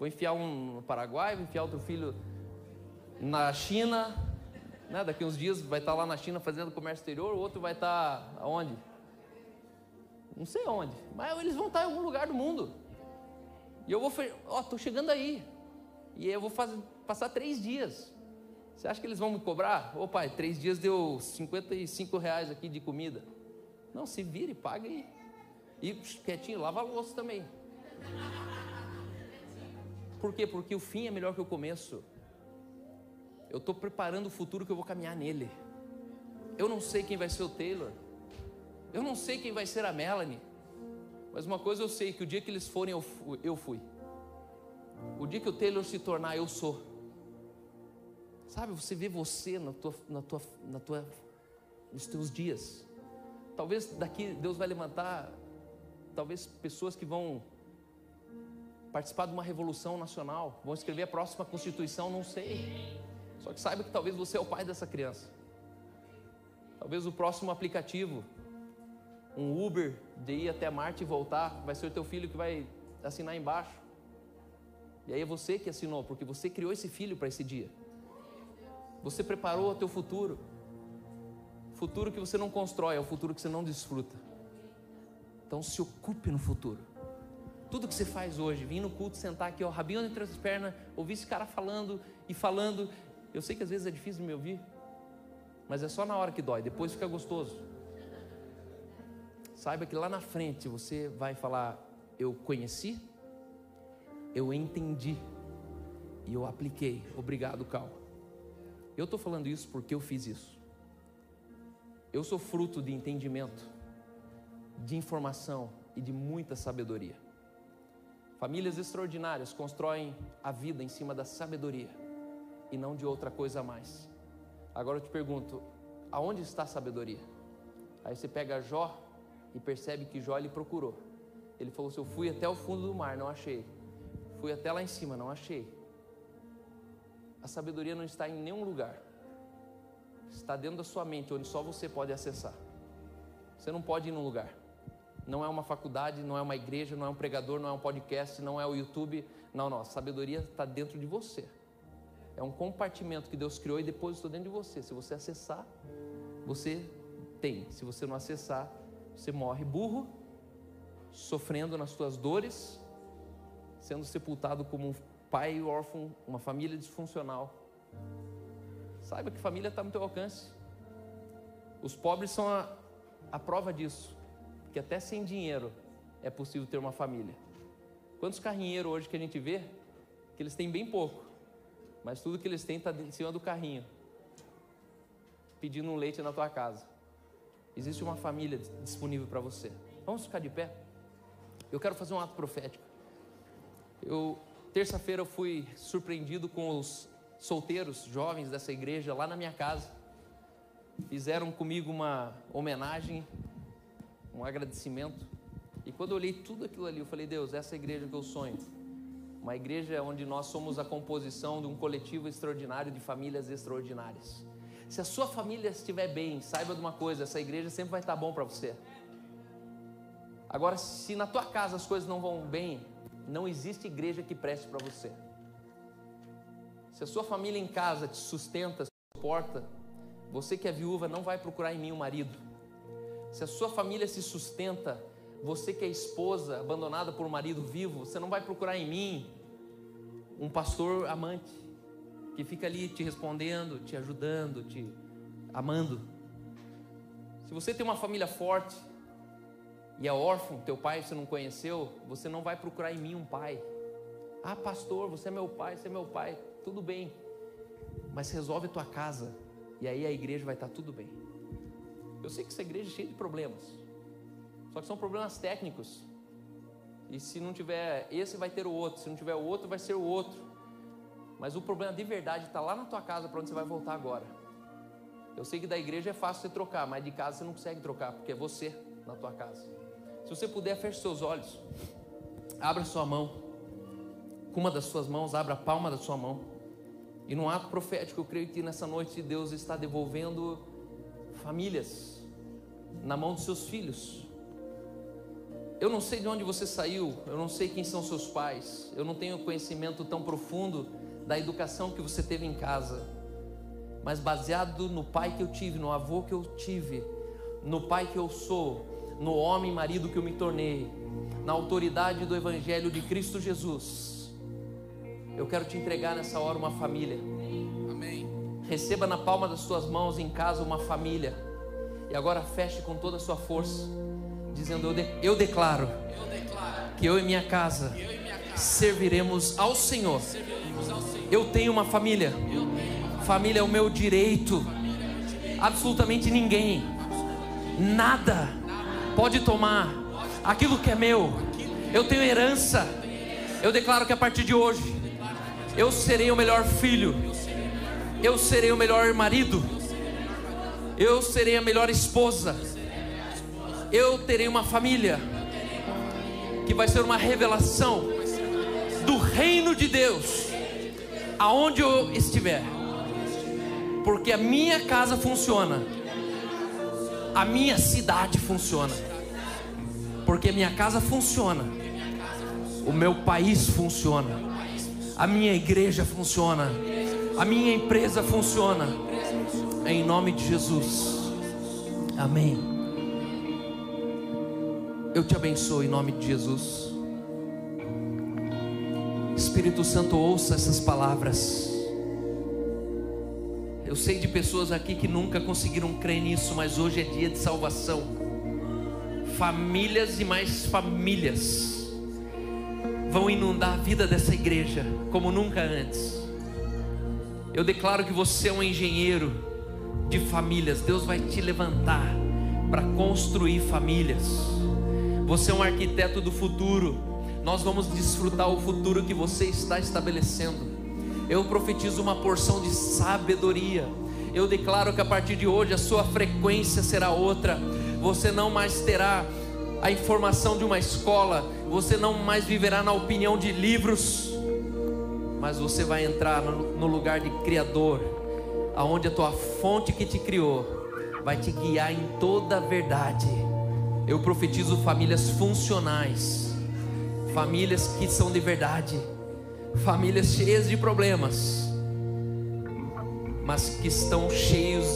Vou enfiar um no Paraguai, vou enfiar outro filho na China, né? daqui uns dias vai estar tá lá na China fazendo comércio exterior, o outro vai estar tá aonde? Não sei onde, mas eles vão estar tá em algum lugar do mundo. E eu vou, ó, oh, estou chegando aí. E eu vou fazer, passar três dias. Você acha que eles vão me cobrar? Ô pai, três dias deu 55 reais aqui de comida. Não, se vira e paga aí. E quietinho, lava a louça também. Por quê? Porque o fim é melhor que o começo. Eu estou preparando o futuro que eu vou caminhar nele. Eu não sei quem vai ser o Taylor. Eu não sei quem vai ser a Melanie. Mas uma coisa eu sei, que o dia que eles forem, eu fui. O dia que o Taylor se tornar eu sou. Sabe, você vê você na tua, na tua, na tua, nos teus dias. Talvez daqui Deus vai levantar, talvez pessoas que vão participar de uma revolução nacional, vão escrever a próxima Constituição, não sei. Só que saiba que talvez você é o pai dessa criança. Talvez o próximo aplicativo, um Uber de ir até Marte e voltar, vai ser o teu filho que vai assinar embaixo. E aí é você que assinou, porque você criou esse filho para esse dia. Você preparou o teu futuro. Futuro que você não constrói, é o futuro que você não desfruta. Então se ocupe no futuro. Tudo que você faz hoje, vir no culto, sentar aqui, ó, rabinho entre as pernas, ouvir esse cara falando e falando. Eu sei que às vezes é difícil de me ouvir, mas é só na hora que dói, depois fica gostoso. Saiba que lá na frente você vai falar: Eu conheci, eu entendi e eu apliquei. Obrigado, Cal. Eu estou falando isso porque eu fiz isso. Eu sou fruto de entendimento, de informação e de muita sabedoria. Famílias extraordinárias constroem a vida em cima da sabedoria e não de outra coisa a mais. Agora eu te pergunto, aonde está a sabedoria? Aí você pega Jó e percebe que Jó lhe procurou. Ele falou assim: Eu fui até o fundo do mar, não achei. Fui até lá em cima, não achei. A sabedoria não está em nenhum lugar. Está dentro da sua mente, onde só você pode acessar. Você não pode ir num lugar não é uma faculdade, não é uma igreja, não é um pregador, não é um podcast, não é o YouTube. Não, não, a sabedoria está dentro de você. É um compartimento que Deus criou e depositou dentro de você. Se você acessar, você tem. Se você não acessar, você morre burro, sofrendo nas suas dores, sendo sepultado como um pai órfão, uma família disfuncional. Saiba que família está no teu alcance. Os pobres são a, a prova disso que até sem dinheiro é possível ter uma família. Quantos carrinheiros hoje que a gente vê, que eles têm bem pouco, mas tudo que eles têm está em cima do carrinho, pedindo um leite na tua casa. Existe uma família disponível para você. Vamos ficar de pé? Eu quero fazer um ato profético. Eu terça-feira eu fui surpreendido com os solteiros jovens dessa igreja lá na minha casa. Fizeram comigo uma homenagem um agradecimento. E quando eu olhei tudo aquilo ali, eu falei: Deus, essa é a igreja que eu sonho. Uma igreja onde nós somos a composição de um coletivo extraordinário de famílias extraordinárias. Se a sua família estiver bem, saiba de uma coisa: essa igreja sempre vai estar bom para você. Agora, se na tua casa as coisas não vão bem, não existe igreja que preste para você. Se a sua família em casa te sustenta, suporta, você que é viúva não vai procurar em mim um marido se a sua família se sustenta, você que é esposa, abandonada por um marido vivo, você não vai procurar em mim um pastor amante que fica ali te respondendo, te ajudando, te amando. Se você tem uma família forte e é órfão, teu pai você não conheceu, você não vai procurar em mim um pai. Ah, pastor, você é meu pai, você é meu pai, tudo bem. Mas resolve a tua casa e aí a igreja vai estar tudo bem. Eu sei que essa igreja é cheia de problemas, só que são problemas técnicos. E se não tiver esse, vai ter o outro. Se não tiver o outro, vai ser o outro. Mas o problema de verdade está lá na tua casa, para onde você vai voltar agora. Eu sei que da igreja é fácil você trocar, mas de casa você não consegue trocar, porque é você na tua casa. Se você puder, feche seus olhos. Abra sua mão. Com uma das suas mãos, abra a palma da sua mão. E num ato profético, eu creio que nessa noite Deus está devolvendo famílias na mão dos seus filhos. Eu não sei de onde você saiu, eu não sei quem são seus pais, eu não tenho conhecimento tão profundo da educação que você teve em casa, mas baseado no pai que eu tive, no avô que eu tive, no pai que eu sou, no homem marido que eu me tornei, na autoridade do Evangelho de Cristo Jesus, eu quero te entregar nessa hora uma família. Amém. Receba na palma das suas mãos em casa uma família e agora feche com toda a sua força, dizendo: Eu, de, eu, declaro, eu declaro, que eu e minha casa, e minha casa serviremos, ao Senhor. serviremos ao Senhor. Eu tenho uma família, tenho uma família é o meu direito. Absolutamente ninguém, nada pode tomar aquilo que é meu. Eu tenho herança. Eu declaro que a partir de hoje eu serei o melhor filho. Eu serei o melhor marido eu serei a melhor esposa. Eu terei uma família que vai ser uma revelação do reino de Deus aonde eu estiver. Porque a minha casa funciona. A minha cidade funciona. Porque minha casa funciona. O meu país funciona. A minha igreja funciona. A minha empresa funciona em nome de Jesus. Amém. Eu te abençoo em nome de Jesus. Espírito Santo, ouça essas palavras. Eu sei de pessoas aqui que nunca conseguiram crer nisso, mas hoje é dia de salvação. Famílias e mais famílias vão inundar a vida dessa igreja como nunca antes. Eu declaro que você é um engenheiro de famílias. Deus vai te levantar para construir famílias. Você é um arquiteto do futuro. Nós vamos desfrutar o futuro que você está estabelecendo. Eu profetizo uma porção de sabedoria. Eu declaro que a partir de hoje a sua frequência será outra. Você não mais terá a informação de uma escola, você não mais viverá na opinião de livros, mas você vai entrar no lugar de Criador, aonde a tua fonte que te criou vai te guiar em toda a verdade. Eu profetizo famílias funcionais, famílias que são de verdade, famílias cheias de problemas, mas que estão cheios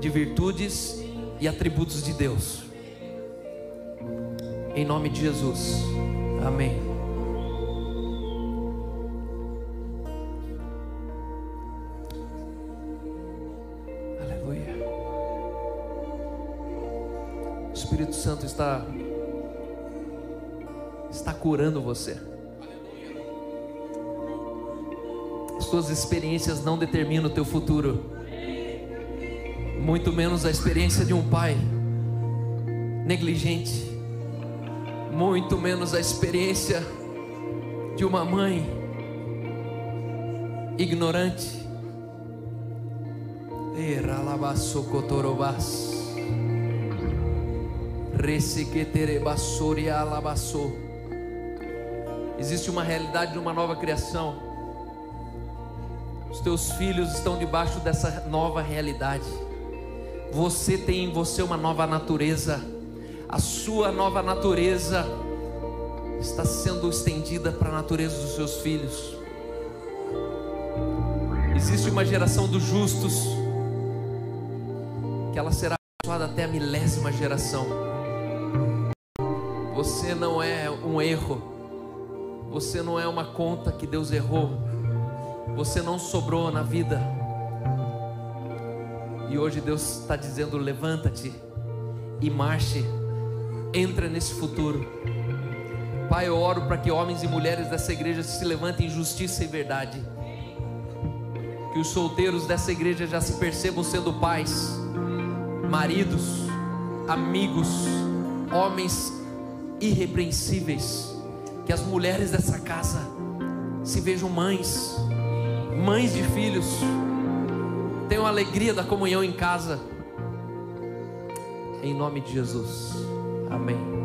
de virtudes e atributos de Deus. Em nome de Jesus. Amém. Aleluia. O Espírito Santo está está curando você. As suas experiências não determinam o teu futuro. Muito menos a experiência de um pai negligente muito menos a experiência de uma mãe ignorante. Existe uma realidade de uma nova criação. Os teus filhos estão debaixo dessa nova realidade. Você tem em você uma nova natureza a sua nova natureza está sendo estendida para a natureza dos seus filhos. Existe uma geração dos justos que ela será abençoada até a milésima geração. Você não é um erro. Você não é uma conta que Deus errou. Você não sobrou na vida. E hoje Deus está dizendo: levanta-te e marche entra nesse futuro. Pai, eu oro para que homens e mulheres dessa igreja se levantem em justiça e verdade. Que os solteiros dessa igreja já se percebam sendo pais, maridos, amigos, homens irrepreensíveis. Que as mulheres dessa casa se vejam mães, mães de filhos, tenham alegria da comunhão em casa. Em nome de Jesus. Amém.